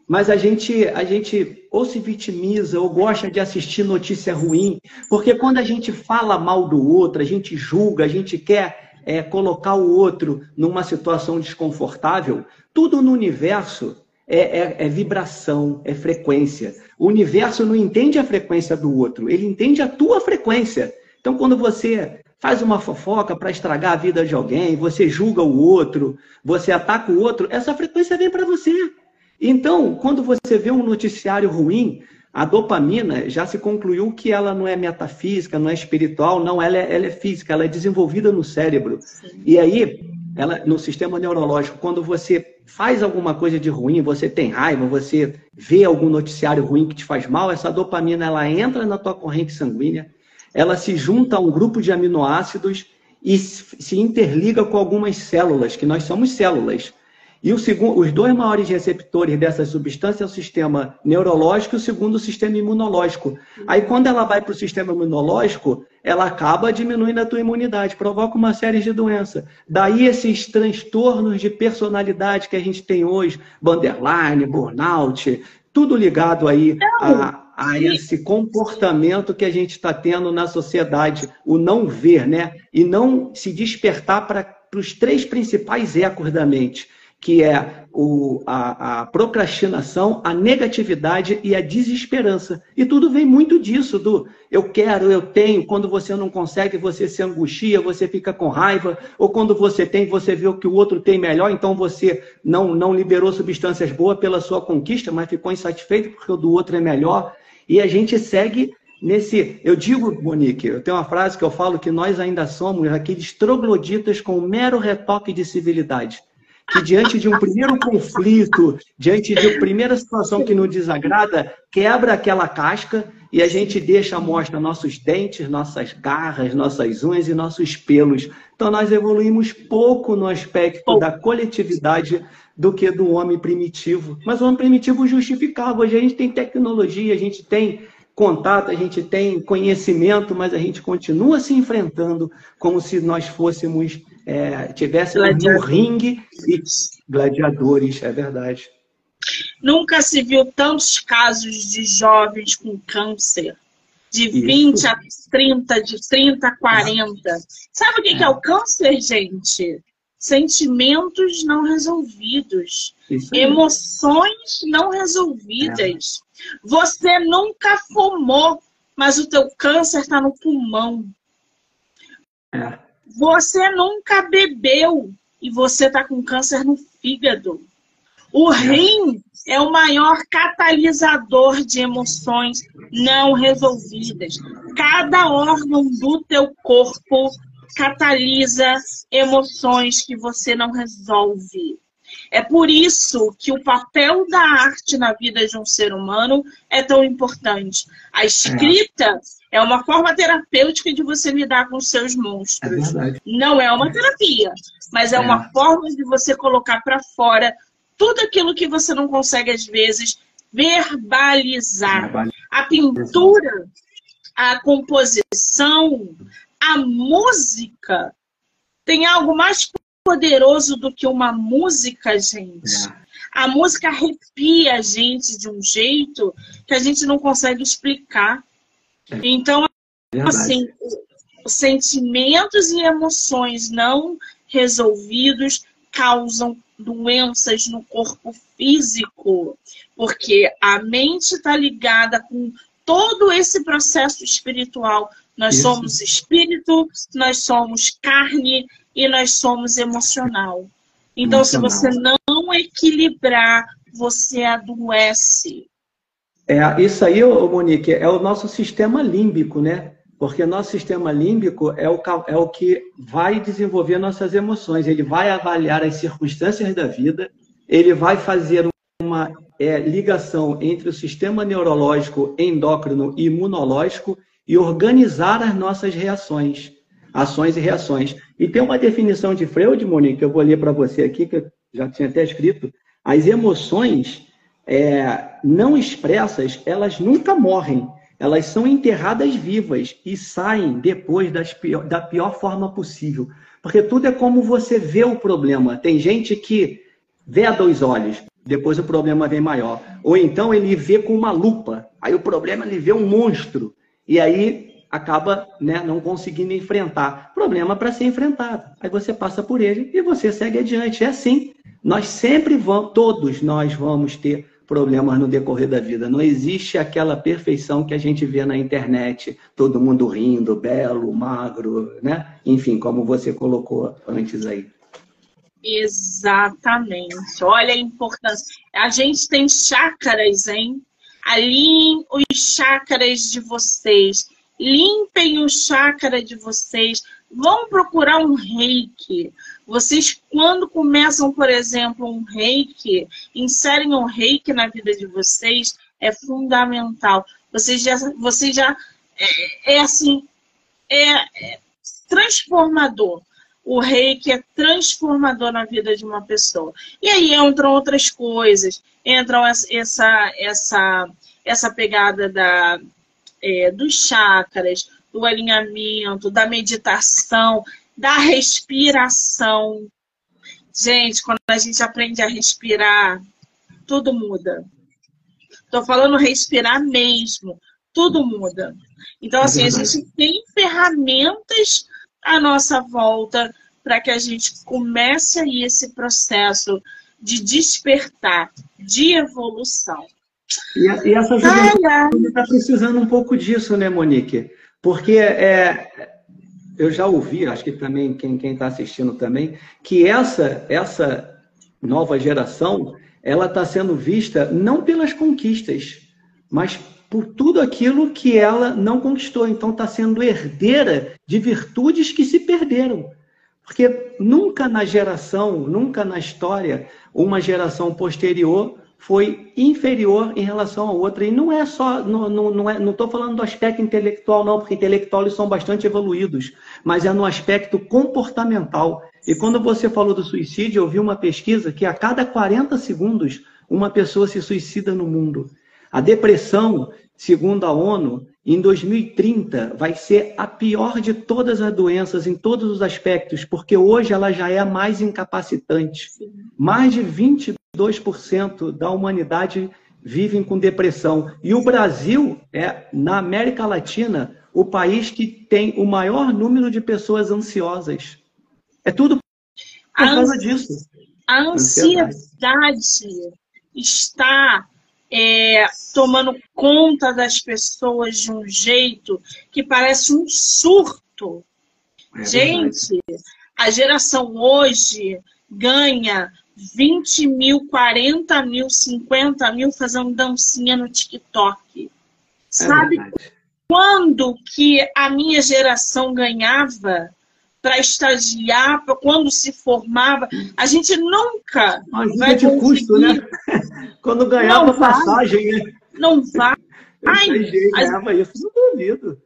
mas a gente, a gente ou se vitimiza ou gosta de assistir notícia ruim, porque quando a gente fala mal do outro, a gente julga, a gente quer é, colocar o outro numa situação desconfortável, tudo no universo é, é, é, vibração, é frequência. O universo não entende a frequência do outro, ele entende a tua frequência. Então, quando você faz uma fofoca para estragar a vida de alguém, você julga o outro, você ataca o outro, essa frequência vem para você. Então, quando você vê um noticiário ruim, a dopamina já se concluiu que ela não é metafísica, não é espiritual, não, ela é, ela é física, ela é desenvolvida no cérebro. Sim. E aí, ela, no sistema neurológico, quando você faz alguma coisa de ruim, você tem raiva, você vê algum noticiário ruim que te faz mal, essa dopamina ela entra na tua corrente sanguínea, ela se junta a um grupo de aminoácidos e se interliga com algumas células, que nós somos células. E o segundo, os dois maiores receptores dessa substância é o sistema neurológico e o segundo o sistema imunológico. Aí quando ela vai para o sistema imunológico, ela acaba diminuindo a tua imunidade, provoca uma série de doenças. Daí esses transtornos de personalidade que a gente tem hoje, borderline, burnout, tudo ligado aí a, a esse comportamento que a gente está tendo na sociedade, o não ver, né? E não se despertar para os três principais ecos da mente que é o, a, a, procrastinação, a negatividade e a desesperança. E tudo vem muito disso, do eu quero, eu tenho. Quando você não consegue, você se angustia, você fica com raiva. Ou quando você tem, você vê o que o outro tem melhor, então você não, não liberou substâncias boas pela sua conquista, mas ficou insatisfeito porque o do outro é melhor. E a gente segue nesse. Eu digo, Monique, eu tenho uma frase que eu falo que nós ainda somos aqueles trogloditas com um mero retoque de civilidade que diante de um primeiro conflito, diante de uma primeira situação que nos desagrada, quebra aquela casca e a gente deixa à mostra nossos dentes, nossas garras, nossas unhas e nossos pelos. Então nós evoluímos pouco no aspecto da coletividade do que do homem primitivo. Mas o homem primitivo justificava. Hoje a gente tem tecnologia, a gente tem contato, a gente tem conhecimento, mas a gente continua se enfrentando como se nós fôssemos é, tivessem no ringue e gladiadores, é verdade. Nunca se viu tantos casos de jovens com câncer, de Isso. 20 a 30, de 30 a 40. Sabe o que é, que é o câncer, gente? Sentimentos não resolvidos, emoções não resolvidas. É. Você nunca fumou, mas o teu câncer está no pulmão. É. Você nunca bebeu e você está com câncer no fígado. O rim é o maior catalisador de emoções não resolvidas. Cada órgão do teu corpo catalisa emoções que você não resolve. É por isso que o papel da arte na vida de um ser humano é tão importante. A escrita é uma forma terapêutica de você lidar com os seus monstros. É Não é uma terapia, mas é, é. uma forma de você colocar para fora tudo aquilo que você não consegue, às vezes, verbalizar. A pintura, a composição, a música. Tem algo mais poderoso do que uma música, gente. É. A música arrepia a gente de um jeito que a gente não consegue explicar. Então, Verdade. assim, sentimentos e emoções não resolvidos causam doenças no corpo físico, porque a mente está ligada com todo esse processo espiritual. Nós Isso. somos espírito, nós somos carne e nós somos emocional. Então, emocional. se você não equilibrar, você adoece. É, isso aí, Monique, é o nosso sistema límbico, né? Porque nosso sistema límbico é o, é o que vai desenvolver nossas emoções, ele vai avaliar as circunstâncias da vida, ele vai fazer uma é, ligação entre o sistema neurológico, endócrino e imunológico e organizar as nossas reações, ações e reações. E tem uma definição de Freud, Monique, que eu vou ler para você aqui, que eu já tinha até escrito. As emoções é, não expressas, elas nunca morrem. Elas são enterradas vivas e saem depois pior, da pior forma possível. Porque tudo é como você vê o problema. Tem gente que vê a dois olhos. depois o problema vem maior. Ou então ele vê com uma lupa, aí o problema ele vê um monstro, e aí acaba né, não conseguindo enfrentar. Problema para ser enfrentado. Aí você passa por ele e você segue adiante. É assim. Nós sempre vamos, todos nós vamos ter problemas no decorrer da vida. Não existe aquela perfeição que a gente vê na internet, todo mundo rindo, belo, magro, né? Enfim, como você colocou antes aí. Exatamente. Olha a importância. A gente tem chácaras, hein? Alinhem os chácaras de vocês. Limpem o chácara de vocês. Vão procurar um reiki. Vocês, quando começam, por exemplo, um reiki, inserem um reiki na vida de vocês, é fundamental. Vocês já, vocês já é, é assim, é, é transformador. O reiki é transformador na vida de uma pessoa. E aí entram outras coisas, entram essa, essa, essa pegada da, é, dos chakras, do alinhamento, da meditação da respiração. Gente, quando a gente aprende a respirar, tudo muda. Estou falando respirar mesmo, tudo muda. Então, assim, a gente tem ferramentas à nossa volta para que a gente comece aí esse processo de despertar, de evolução. E, e essa juventude está precisando um pouco disso, né, Monique? Porque é, eu já ouvi, acho que também quem está assistindo também, que essa, essa nova geração ela está sendo vista não pelas conquistas, mas por tudo aquilo que ela não conquistou. Então está sendo herdeira de virtudes que se perderam. Porque nunca na geração, nunca na história, uma geração posterior foi inferior em relação à outra. E não é só, não, não, não é, não estou falando do aspecto intelectual, não, porque intelectuais são bastante evoluídos, mas é no aspecto comportamental. E quando você falou do suicídio, eu vi uma pesquisa que a cada 40 segundos uma pessoa se suicida no mundo. A depressão, segundo a ONU, em 2030 vai ser a pior de todas as doenças em todos os aspectos, porque hoje ela já é a mais incapacitante. Mais de 20 2% da humanidade vivem com depressão. E o Brasil é, na América Latina, o país que tem o maior número de pessoas ansiosas. É tudo por a causa disso. A ansiedade, está é, tomando conta das pessoas de um jeito que parece um surto. É Gente, a geração hoje ganha 20 mil, 40 mil, 50 mil fazendo dancinha no TikTok. Sabe é quando que a minha geração ganhava para estagiar, pra quando se formava? A gente nunca Mas vai de custo, né? *laughs* Quando ganhava não passagem, vai, né? Não vai. Ai, ganhava isso, não duvido.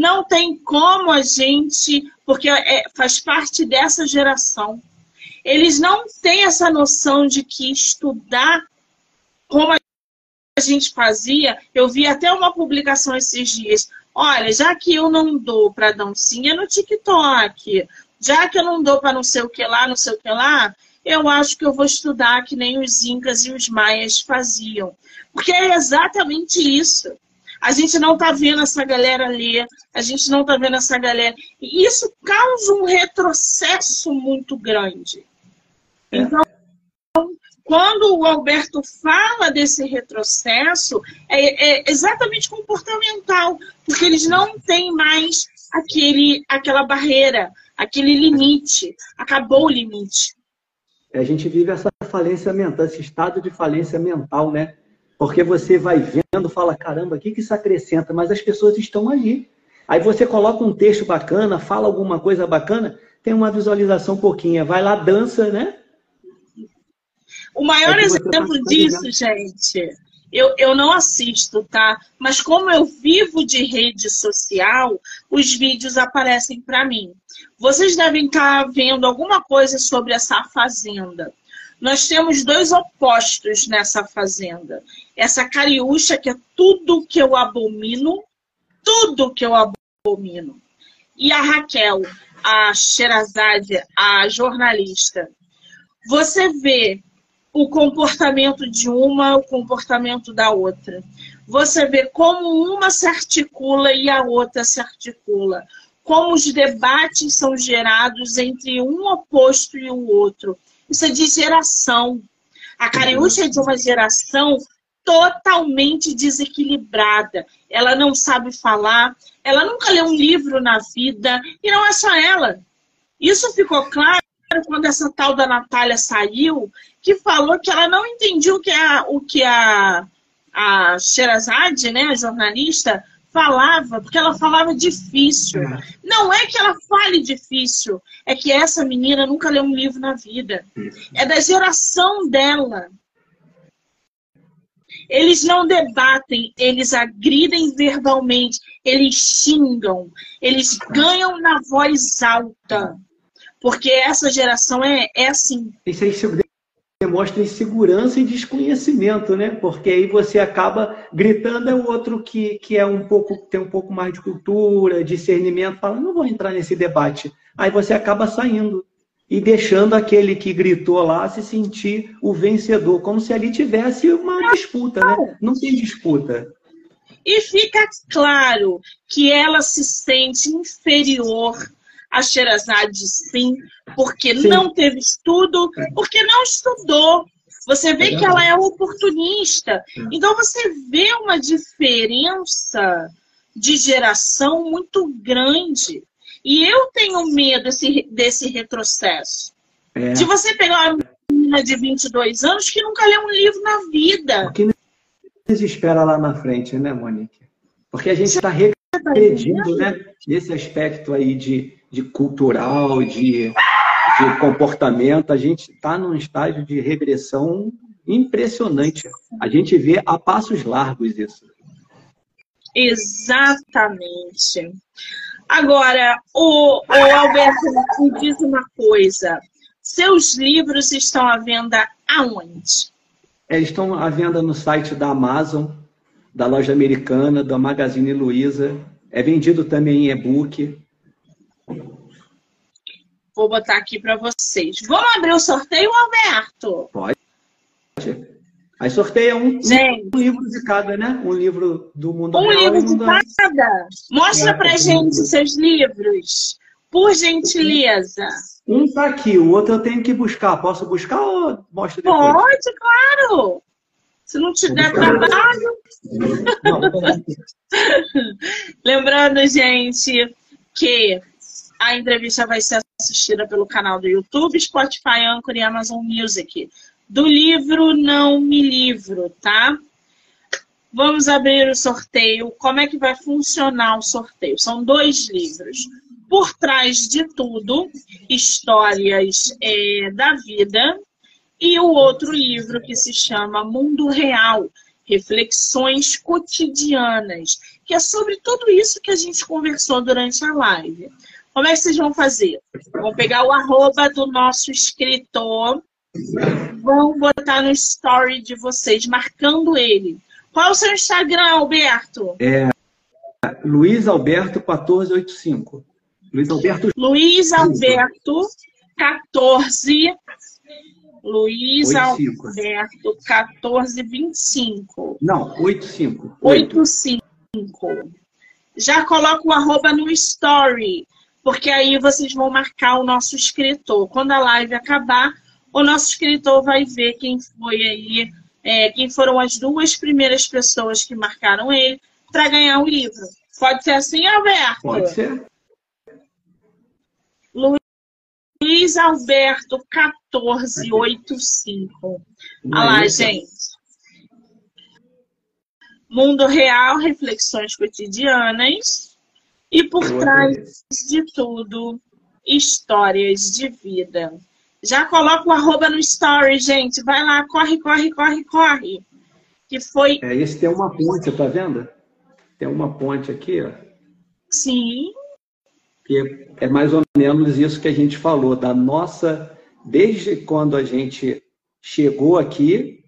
Não tem como a gente, porque é, faz parte dessa geração eles não têm essa noção de que estudar como a gente fazia. Eu vi até uma publicação esses dias. Olha, já que eu não dou para dancinha no TikTok, já que eu não dou para não sei o que lá, não sei o que lá, eu acho que eu vou estudar que nem os incas e os maias faziam. Porque é exatamente isso. A gente não está vendo essa galera ler, a gente não está vendo essa galera. E isso causa um retrocesso muito grande. É. Então, quando o Alberto fala desse retrocesso, é, é, exatamente comportamental, porque eles não têm mais aquele, aquela barreira, aquele limite. Acabou o limite. A gente vive essa falência mental, esse estado de falência mental, né? Porque você vai vendo, fala, caramba, o que, que isso acrescenta? Mas as pessoas estão ali. Aí você coloca um texto bacana, fala alguma coisa bacana, tem uma visualização pouquinha, vai lá, dança, né? O maior é exemplo disso, gente, eu, eu não assisto, tá? Mas como eu vivo de rede social, os vídeos aparecem para mim. Vocês devem estar tá vendo alguma coisa sobre essa fazenda. Nós temos dois opostos nessa fazenda. Essa cariúcha, que é tudo que eu abomino, tudo que eu abomino. E a Raquel, a Sherazade, a jornalista. Você vê o comportamento de uma, o comportamento da outra. Você vê como uma se articula e a outra se articula. Como os debates são gerados entre um oposto e o outro. Isso é de geração. A Cariúcha é de uma geração totalmente desequilibrada. Ela não sabe falar, ela nunca leu um livro na vida, e não é só ela. Isso ficou claro quando essa tal da Natália saiu, que falou que ela não entendia o que a, o que a, a Sherazade, né, a jornalista, falava, porque ela falava difícil. Não é que ela fale difícil, é que essa menina nunca leu um livro na vida. É da geração dela. Eles não debatem, eles agridem verbalmente, eles xingam, eles ganham na voz alta. Porque essa geração é, é assim. Isso aí demonstra insegurança e desconhecimento, né? Porque aí você acaba gritando é o outro que, que é um pouco tem um pouco mais de cultura, discernimento, fala, não vou entrar nesse debate. Aí você acaba saindo e deixando aquele que gritou lá se sentir o vencedor, como se ali tivesse uma disputa, né? Não tem disputa. E fica claro que ela se sente inferior a Sherazade, sim, porque sim. não teve estudo, porque não estudou. Você vê que ela é oportunista. Então você vê uma diferença de geração muito grande. E eu tenho medo desse, desse retrocesso. É. De você pegar uma menina de 22 anos que nunca leu um livro na vida. O que nos espera lá na frente, né, Monique? Porque a gente está regredindo, né? Nesse aspecto aí de, de cultural, de, de comportamento. A gente está num estágio de regressão impressionante. A gente vê a passos largos isso. Exatamente. Agora, o, o Alberto me diz uma coisa. Seus livros estão à venda aonde? Eles estão à venda no site da Amazon, da loja americana, da Magazine Luiza. É vendido também em e-book. Vou botar aqui para vocês. Vamos abrir o sorteio, Alberto? Pode. Aí sorteia um, gente, um livro de cada, né? Um livro do mundo um real. Um livro de cada. Mostra pra gente seus livros, por gentileza. Um tá aqui, o outro eu tenho que buscar. Posso buscar ou mostra depois? Pode, claro. Se não te der trabalho. Não, *laughs* Lembrando, gente, que a entrevista vai ser assistida pelo canal do YouTube, Spotify, Anchor e Amazon Music do livro Não Me Livro, tá? Vamos abrir o sorteio. Como é que vai funcionar o sorteio? São dois livros. Por trás de tudo, histórias é, da vida, e o outro livro que se chama Mundo Real, reflexões cotidianas, que é sobre tudo isso que a gente conversou durante a live. Como é que vocês vão fazer? Vão pegar o arroba do nosso escritor vão botar no story de vocês, marcando ele. Qual é o seu Instagram, Alberto? É Luiz Alberto 1485. Luiz Alberto. Luiz Alberto 14. Luiz 85. Alberto 1425. Não, 85. 85. Já coloca o arroba no story, porque aí vocês vão marcar o nosso escritor. Quando a live acabar, o nosso escritor vai ver quem foi aí, é, quem foram as duas primeiras pessoas que marcaram ele para ganhar o livro. Pode ser assim, Alberto? Pode ser. Luiz Alberto 1485. Olha lá, gente. Mundo real, reflexões cotidianas. E por trás de tudo, histórias de vida. Já coloca o arroba no story, gente. Vai lá, corre, corre, corre, corre. Que foi. É, esse tem uma ponte, tá vendo? Tem uma ponte aqui, ó. Sim. Que é mais ou menos isso que a gente falou, da nossa. Desde quando a gente chegou aqui,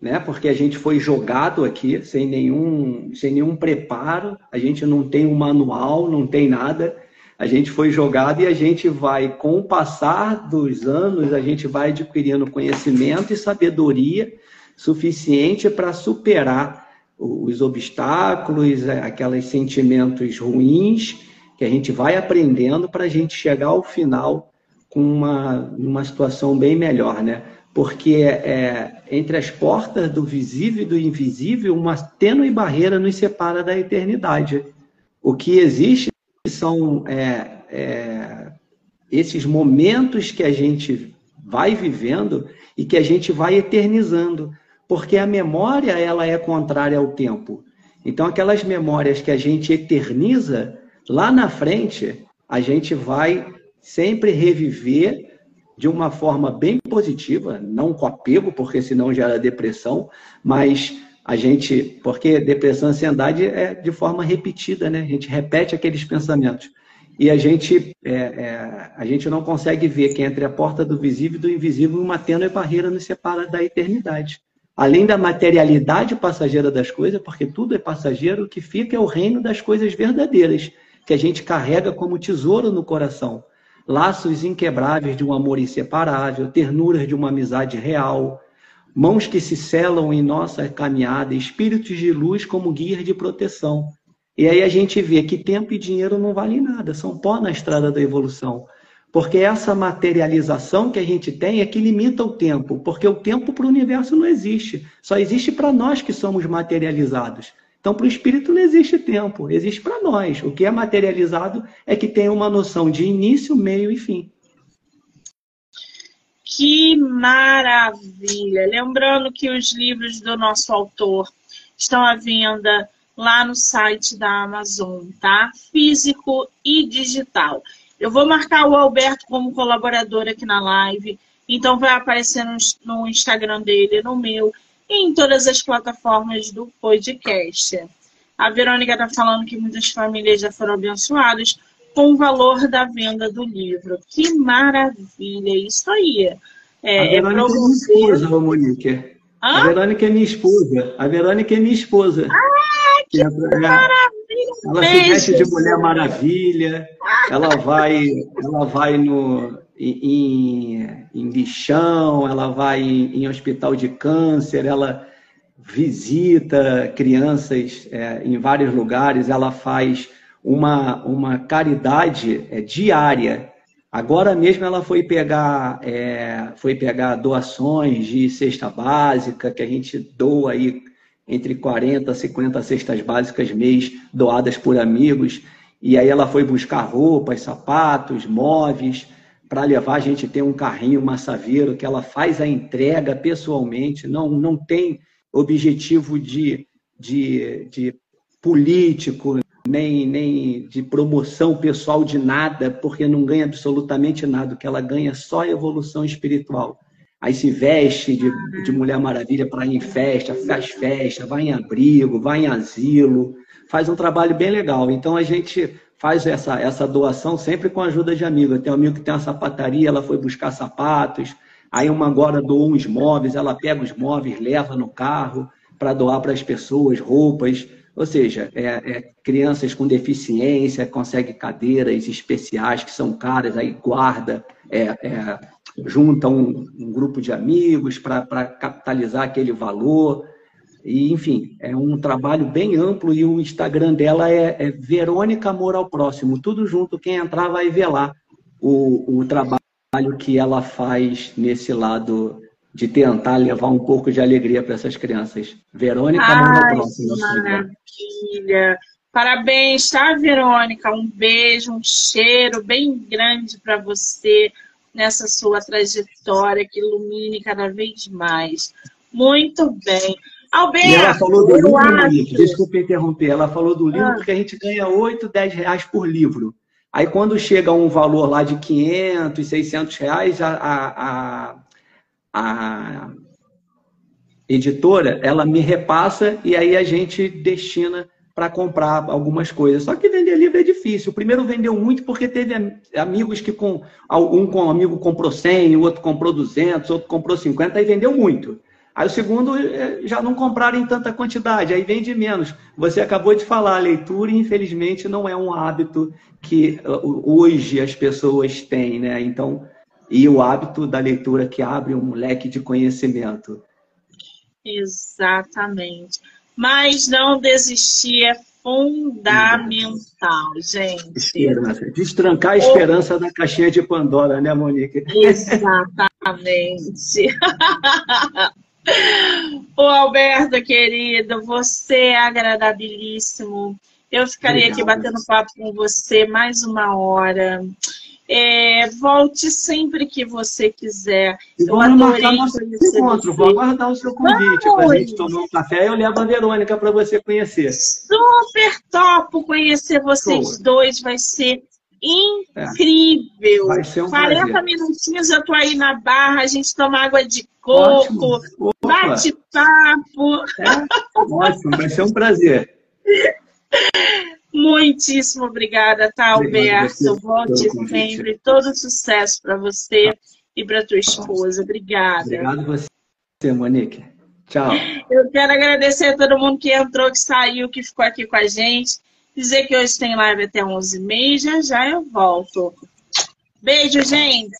né? Porque a gente foi jogado aqui sem nenhum, sem nenhum preparo, a gente não tem um manual, não tem nada. A gente foi jogado e a gente vai, com o passar dos anos, a gente vai adquirindo conhecimento e sabedoria suficiente para superar os obstáculos, é, aqueles sentimentos ruins que a gente vai aprendendo para a gente chegar ao final com uma, uma situação bem melhor, né? Porque é, entre as portas do visível e do invisível, uma tênue barreira nos separa da eternidade. O que existe são é, é, esses momentos que a gente vai vivendo e que a gente vai eternizando porque a memória ela é contrária ao tempo. Então, aquelas memórias que a gente eterniza, lá na frente, a gente vai sempre reviver de uma forma bem positiva, não com apego, porque senão gera depressão, mas a gente, porque depressão e ansiedade é de forma repetida, né? A gente repete aqueles pensamentos. E a gente, é, é, a gente não consegue ver que entre a porta do visível e do invisível uma tênue barreira nos separa da eternidade além da materialidade passageira das coisas, porque tudo é passageiro, o que fica é o reino das coisas verdadeiras, que a gente carrega como tesouro no coração. Laços inquebráveis de um amor inseparável, ternuras de uma amizade real, mãos que se selam em nossa caminhada, espíritos de luz como guias de proteção. E aí a gente vê que tempo e dinheiro não valem nada, são pó na estrada da evolução. Porque essa materialização que a gente tem é que limita o tempo, porque o tempo para o universo não existe. Só existe para nós que somos materializados. Então, para o espírito não existe tempo, existe para nós. O que é materializado é que tem uma noção de início, meio e fim. Que maravilha! Lembrando que os livros do nosso autor estão à venda lá no site da Amazon, tá? Físico e digital. Eu vou marcar o Alberto como colaborador aqui na live. Então vai aparecer no, Instagram dele, no meu, e em todas as plataformas do podcast. A Verônica está falando que muitas famílias já foram abençoadas com o valor da venda do livro. Que maravilha! Isso aí. É, a Verônica é, é minha esposa, Monique. Hã? A Verônica é minha esposa. A Verônica é minha esposa. Ah, que, que é, maravilha! Ela se veste de Mulher Maravilha, ela vai, ela vai no, em, em lixão, ela vai em, em hospital de câncer, ela visita crianças é, em vários lugares, ela faz uma, uma caridade é, diária. Agora mesmo ela foi pegar, é, foi pegar doações de cesta básica que a gente doa aí entre 40 e 50 cestas básicas mês doadas por amigos. E aí ela foi buscar roupas, sapatos, móveis, para levar a gente ter um carrinho massaveiro que ela faz a entrega pessoalmente, não, não tem objetivo de, de, de político, nem, nem de promoção pessoal de nada, porque não ganha absolutamente nada. O que ela ganha é só evolução espiritual aí se veste de, de Mulher Maravilha para ir em festa, faz festa, vai em abrigo, vai em asilo, faz um trabalho bem legal. Então a gente faz essa, essa doação sempre com a ajuda de amigos. Tem um amigo que tem uma sapataria, ela foi buscar sapatos, aí uma agora doou uns móveis, ela pega os móveis, leva no carro para doar para as pessoas, roupas. Ou seja, é, é, crianças com deficiência conseguem cadeiras especiais que são caras, aí guarda, é, é junta um, um grupo de amigos para capitalizar aquele valor. E, enfim, é um trabalho bem amplo e o Instagram dela é, é Verônica Amor ao Próximo. Tudo junto, quem entrar vai ver lá o, o trabalho que ela faz nesse lado de tentar levar um pouco de alegria para essas crianças. Verônica Próximo. Maravilha! Parabéns, tá, Verônica? Um beijo, um cheiro bem grande para você nessa sua trajetória que ilumine cada vez mais. Muito bem. Alberto, e ela falou do livro, acho... desculpa interromper, ela falou do livro ah. porque a gente ganha 8, 10 reais por livro. Aí quando chega um valor lá de 500, 600 reais, a, a, a, a editora, ela me repassa e aí a gente destina para comprar algumas coisas. Só que vender livro é difícil. O primeiro vendeu muito porque teve amigos que com um com um amigo comprou 100, o outro comprou 200, outro comprou 50 e vendeu muito. Aí o segundo, é, já não compraram em tanta quantidade, aí vende menos. Você acabou de falar, a leitura, infelizmente, não é um hábito que uh, hoje as pessoas têm, né? Então, e o hábito da leitura que abre um leque de conhecimento. Exatamente. Mas não desistir é fundamental, gente. Esperança. Destrancar a esperança da caixinha de Pandora, né, Monique? Exatamente. *laughs* Ô, Alberto, querido, você é agradabilíssimo. Eu ficaria aqui batendo papo com você mais uma hora. É, volte sempre que você quiser. E eu nosso encontro. Vou aguardar o seu convite para a gente tomar um café. Eu levo a Verônica para você conhecer. Super top conhecer vocês Show. dois. Vai ser incrível. É. Vai ser um 40 prazer. minutinhos eu tô aí na barra, a gente toma água de coco, bate papo. É? Ótimo, vai ser um prazer. *laughs* Muitíssimo obrigada, tá, Alberto? Volte sempre. Todo sucesso para você e para tua esposa. Obrigada. Obrigado você, Monique. Tchau. Eu quero agradecer a todo mundo que entrou, que saiu, que ficou aqui com a gente. Dizer que hoje tem live até 11h30. Já já eu volto. Beijo, gente.